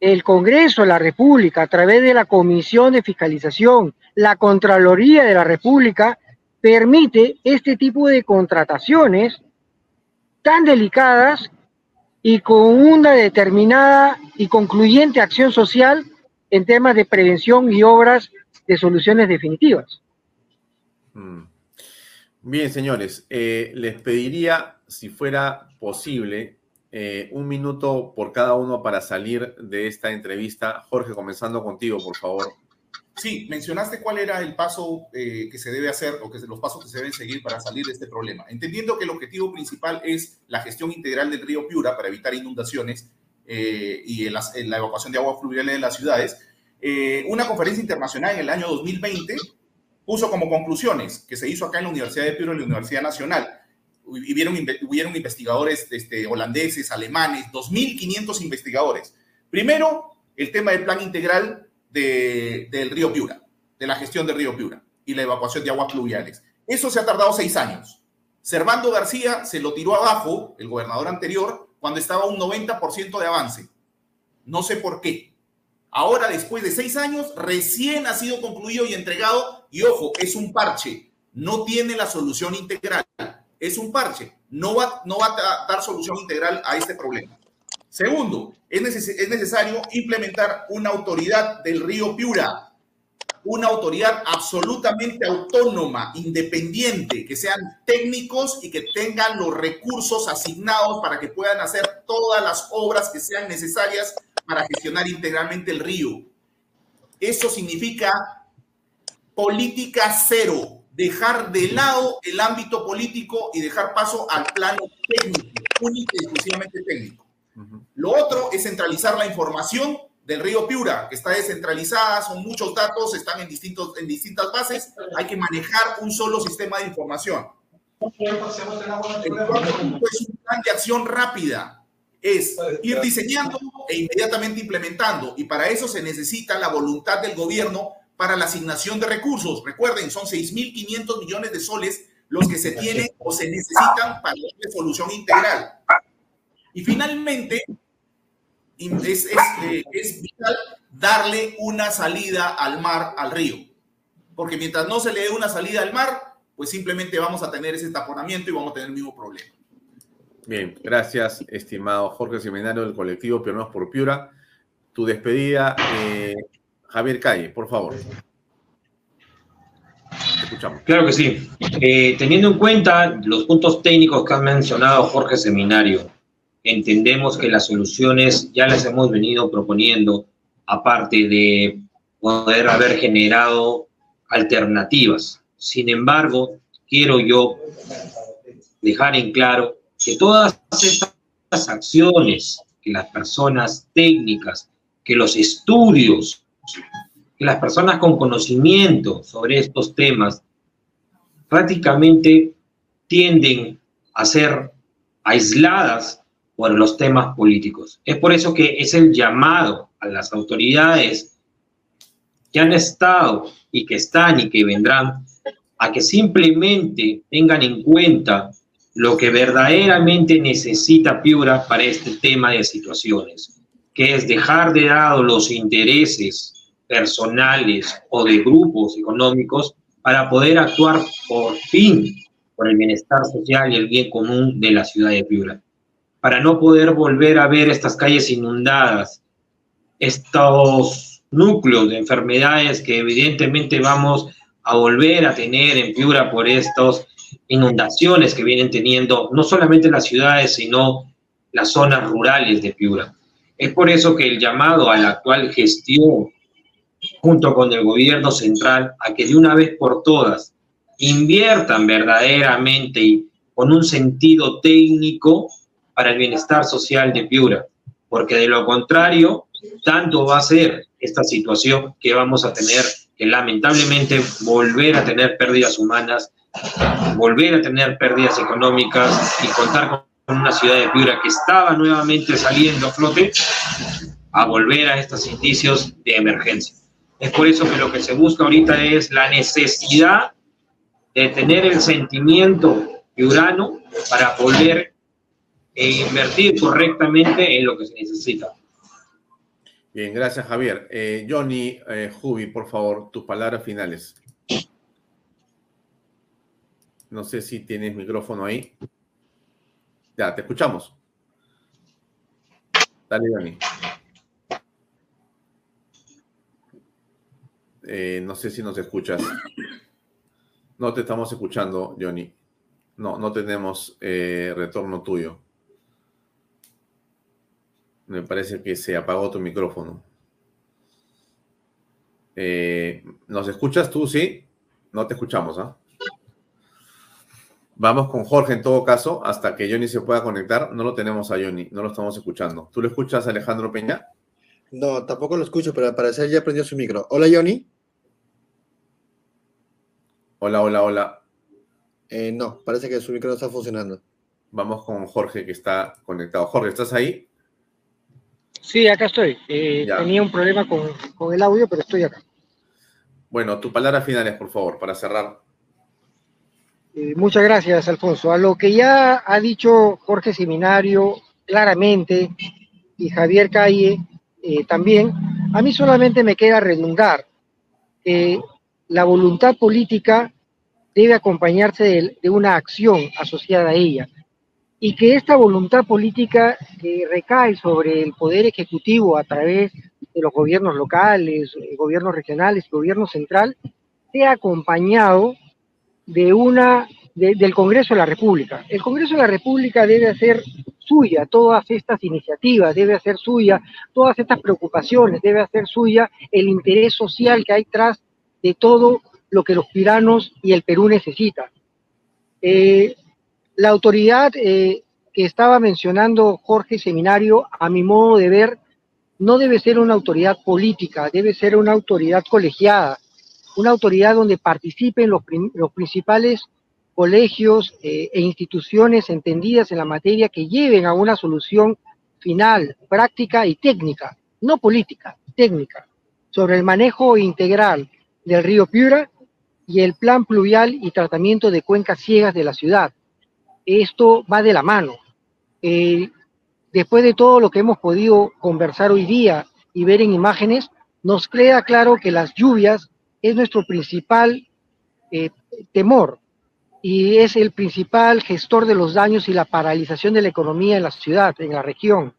el Congreso de la República, a través de la Comisión de Fiscalización, la Contraloría de la República, permite este tipo de contrataciones tan delicadas y con una determinada y concluyente acción social en temas de prevención y obras de soluciones definitivas. Mm. Bien, señores, eh, les pediría, si fuera posible, eh, un minuto por cada uno para salir de esta entrevista. Jorge, comenzando contigo, por favor. Sí, mencionaste cuál era el paso eh, que se debe hacer o que los pasos que se deben seguir para salir de este problema. Entendiendo que el objetivo principal es la gestión integral del río Piura para evitar inundaciones y la, evacuación de aguas fluviales de las ciudades, una conferencia internacional en el año 2020 puso como conclusiones que se hizo acá en la Universidad de Piura y la Universidad Nacional. Hubieron, hubieron investigadores este, holandeses, alemanes, 2.500 investigadores. Primero, el tema del plan integral del río Piura, de la gestión del río Piura y la evacuación de aguas fluviales. Eso se ha tardado seis años. Servando García se lo tiró abajo, el gobernador anterior, cuando estaba un 90% de avance. No sé por qué. Ahora, después de seis años, recién ha sido concluido y entregado. Y ojo, es un parche. No tiene la solución integral. Es un parche. No va, no va a dar solución integral a este problema. Segundo, es, es necesario implementar una autoridad del río Piura, una autoridad absolutamente autónoma, independiente, que sean técnicos y que tengan los recursos asignados para que puedan hacer todas las obras que sean necesarias para gestionar integralmente el río. Eso significa política cero, dejar de lado el ámbito político y dejar paso al plano técnico, único y exclusivamente técnico. Lo otro es centralizar la información del río Piura, que está descentralizada, son muchos datos, están en, distintos, en distintas bases, hay que manejar un solo sistema de información. El cuarto punto es un plan de acción rápida, es ir diseñando e inmediatamente implementando. Y para eso se necesita la voluntad del gobierno para la asignación de recursos. Recuerden, son 6.500 millones de soles los que se tienen o se necesitan para la solución integral. Y finalmente, es, eh, es, vital darle una salida al mar, al río. Porque mientras no se le dé una salida al mar, pues simplemente vamos a tener ese taponamiento y vamos a tener el mismo problema. Bien, gracias, estimado Jorge Seminario del colectivo Pioneros por Piura. Tu despedida, eh, Javier Calle, por favor. Escuchamos. Claro que sí. Eh, teniendo en cuenta los puntos técnicos que ha mencionado Jorge Seminario, entendemos que las soluciones ya las hemos venido proponiendo, aparte de poder haber generado alternativas. Sin embargo, quiero yo dejar en claro que todas estas acciones, que las personas técnicas, que los estudios, que las personas con conocimiento sobre estos temas, prácticamente tienden a ser aisladas por los temas políticos. Es por eso que es el llamado a las autoridades que han estado y que están y que vendrán a que simplemente tengan en cuenta lo que verdaderamente necesita Piura para este tema de situaciones, que es dejar de lado los intereses personales o de grupos económicos para poder actuar por fin por el bienestar social y el bien común de la ciudad de Piura. Para no poder volver a ver estas calles inundadas, estos núcleos de enfermedades que evidentemente vamos a volver a tener en Piura por estos inundaciones que vienen teniendo no solamente las ciudades, sino las zonas rurales de Piura. Es por eso que el llamado a la actual gestión, junto con el gobierno central, a que de una vez por todas inviertan verdaderamente y con un sentido técnico para el bienestar social de Piura, porque de lo contrario, tanto va a ser esta situación que vamos a tener que lamentablemente volver a tener pérdidas humanas, volver a tener pérdidas económicas y contar con una ciudad de Piura que estaba nuevamente saliendo a flote, a volver a estos indicios de emergencia. Es por eso que lo que se busca ahorita es la necesidad de tener el sentimiento piurano para poder eh, invertir correctamente en lo que se necesita. Bien, gracias Javier. Eh, Johnny eh, Jubi, por favor, tus palabras finales. No sé si tienes micrófono ahí. Ya, te escuchamos. Dale, Johnny. Eh, no sé si nos escuchas. No te estamos escuchando, Johnny. No, no tenemos retorno tuyo. Me parece que se apagó tu micrófono. Eh, ¿Nos escuchas tú? Sí. No te escuchamos, ¿ah? Vamos con Jorge en todo caso, hasta que Johnny se pueda conectar. No lo tenemos a Johnny, no lo estamos escuchando. ¿Tú lo escuchas, Alejandro Peña? No, tampoco lo escucho, pero al parecer ya prendió su micro. Hola, Johnny. Hola, hola, hola. Eh, no, parece que su micro no está funcionando. Vamos con Jorge que está conectado. Jorge, ¿estás ahí? Sí, acá estoy. Eh, tenía un problema con, con, el audio, pero estoy acá. Bueno, tu palabra finales, por favor, para cerrar. Eh, muchas gracias, Alfonso. A lo que ya ha dicho Jorge Seminario claramente y Javier Calle también, a mí solamente me queda redundar que la voluntad política debe acompañarse de, una acción asociada a ella y que esta voluntad política que recae sobre el poder ejecutivo a través de los gobiernos locales, eh, gobiernos regionales gobierno central, sea acompañado de una del Congreso de la República. El Congreso de la República debe hacer suya todas estas iniciativas, debe hacer suya todas estas preocupaciones, debe hacer suya el interés social que hay tras de todo lo que los piranos y el Perú necesitan. Eh, la autoridad eh, que estaba mencionando Jorge Seminario, a mi modo de ver, no debe ser una autoridad política, debe ser una autoridad colegiada, una autoridad donde participen los, principales colegios eh, e instituciones entendidas en la materia que lleven a una solución final, práctica y técnica, no política, técnica, sobre el manejo integral del río Piura y el plan pluvial y tratamiento de cuencas ciegas de la ciudad. Esto va de la mano. Eh, después de todo lo que hemos podido conversar hoy día y ver en imágenes, nos queda claro que las lluvias es nuestro principal eh, temor y es el principal gestor de los daños y la paralización de la economía en la ciudad, en la región.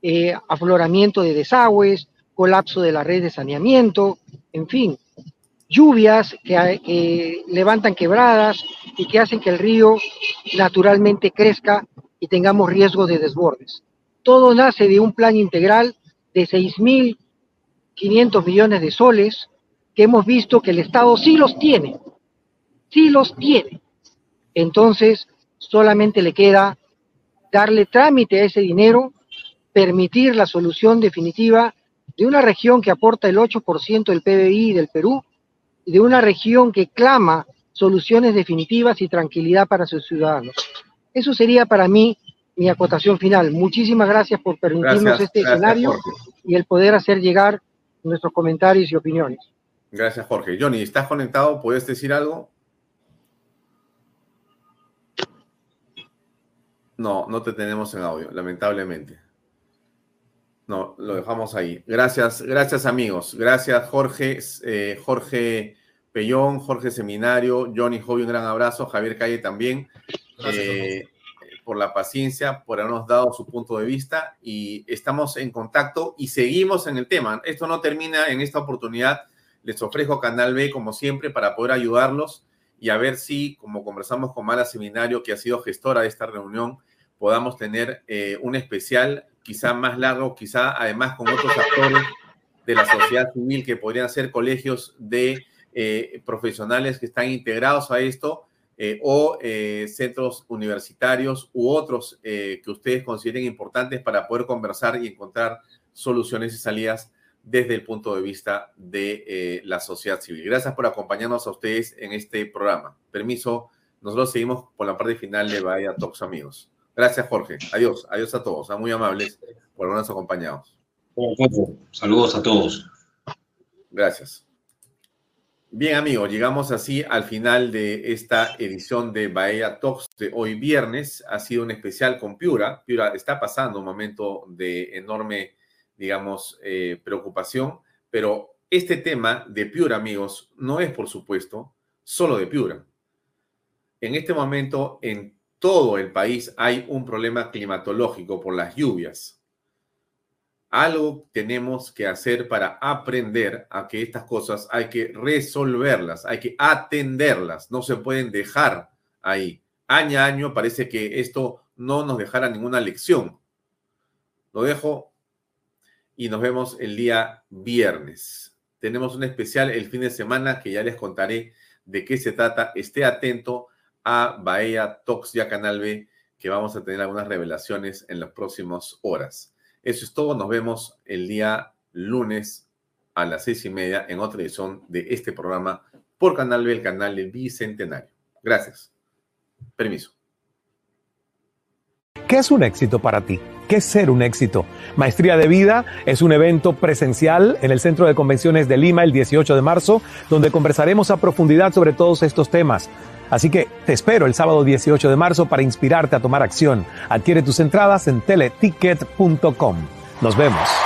Eh, afloramiento de desagües, colapso de la red de saneamiento, en fin, lluvias que, levantan quebradas y que hacen que el río naturalmente crezca y tengamos riesgo de desbordes. Todo nace de un plan integral de 6.500 millones de soles que hemos visto que el Estado sí los tiene, sí los tiene. Entonces, solamente le queda darle trámite a ese dinero, permitir la solución definitiva de una región que aporta el 8% del PBI del Perú de una región que clama soluciones definitivas y tranquilidad para sus ciudadanos. Eso sería para mí mi acotación final. Muchísimas gracias por permitirnos este escenario y el poder hacer llegar nuestros comentarios y opiniones. Gracias, Jorge. Johnny, ¿estás conectado? ¿Puedes decir algo? No, no te tenemos en audio, lamentablemente. No, lo dejamos ahí. Gracias, gracias amigos. Gracias Jorge, eh, Jorge Pellón, Jorge Seminario, Johnny Hobby, un gran abrazo. Javier Calle también. Eh, por la paciencia, por habernos dado su punto de vista y estamos en contacto y seguimos en el tema. Esto no termina en esta oportunidad. Les ofrezco Canal B como siempre para poder ayudarlos y a ver si, como conversamos con Mala Seminario, que ha sido gestora de esta reunión, podamos tener eh, un especial quizá más largo, quizá además con otros actores de la sociedad civil que podrían ser colegios de eh, profesionales que están integrados a esto eh, o eh, centros universitarios u otros que ustedes consideren importantes para poder conversar y encontrar soluciones y salidas desde el punto de vista de la sociedad civil. Gracias por acompañarnos a ustedes en este programa. Permiso, nosotros seguimos por la parte final de Bahía Talks, amigos. Gracias, Jorge. Adiós. Adiós a todos. Son muy amables por habernos acompañado. Saludos a todos. Gracias. Bien, amigos, llegamos así al final de esta edición de Bahía Talks de hoy viernes. Ha sido un especial con Piura. Piura está pasando un momento de enorme, digamos, eh, preocupación, pero este tema de Piura, amigos, no es, por supuesto, solo de Piura. En este momento, en todo el país hay un problema climatológico por las lluvias algo tenemos que hacer para aprender a que estas cosas hay que resolverlas, hay que atenderlas, no se pueden dejar ahí. Año a año parece que esto no nos dejara ninguna lección. Lo dejo y nos vemos el día viernes. Tenemos un especial el fin de semana que ya les contaré de qué se trata. Esté atento a Bahía Talks ya Canal B, que vamos a tener algunas revelaciones en las próximas horas. Eso es todo. Nos vemos el día lunes a las seis y media en otra edición de este programa por Canal B, el canal del Bicentenario. Gracias. Permiso. ¿Qué es un éxito para ti? ¿Qué es ser un éxito? Maestría de Vida es un evento presencial en el Centro de Convenciones de Lima el 18 de marzo, donde conversaremos a profundidad sobre todos estos temas. Así que te espero el sábado 18 de marzo para inspirarte a tomar acción. Adquiere tus entradas en teleticket.com. Nos vemos.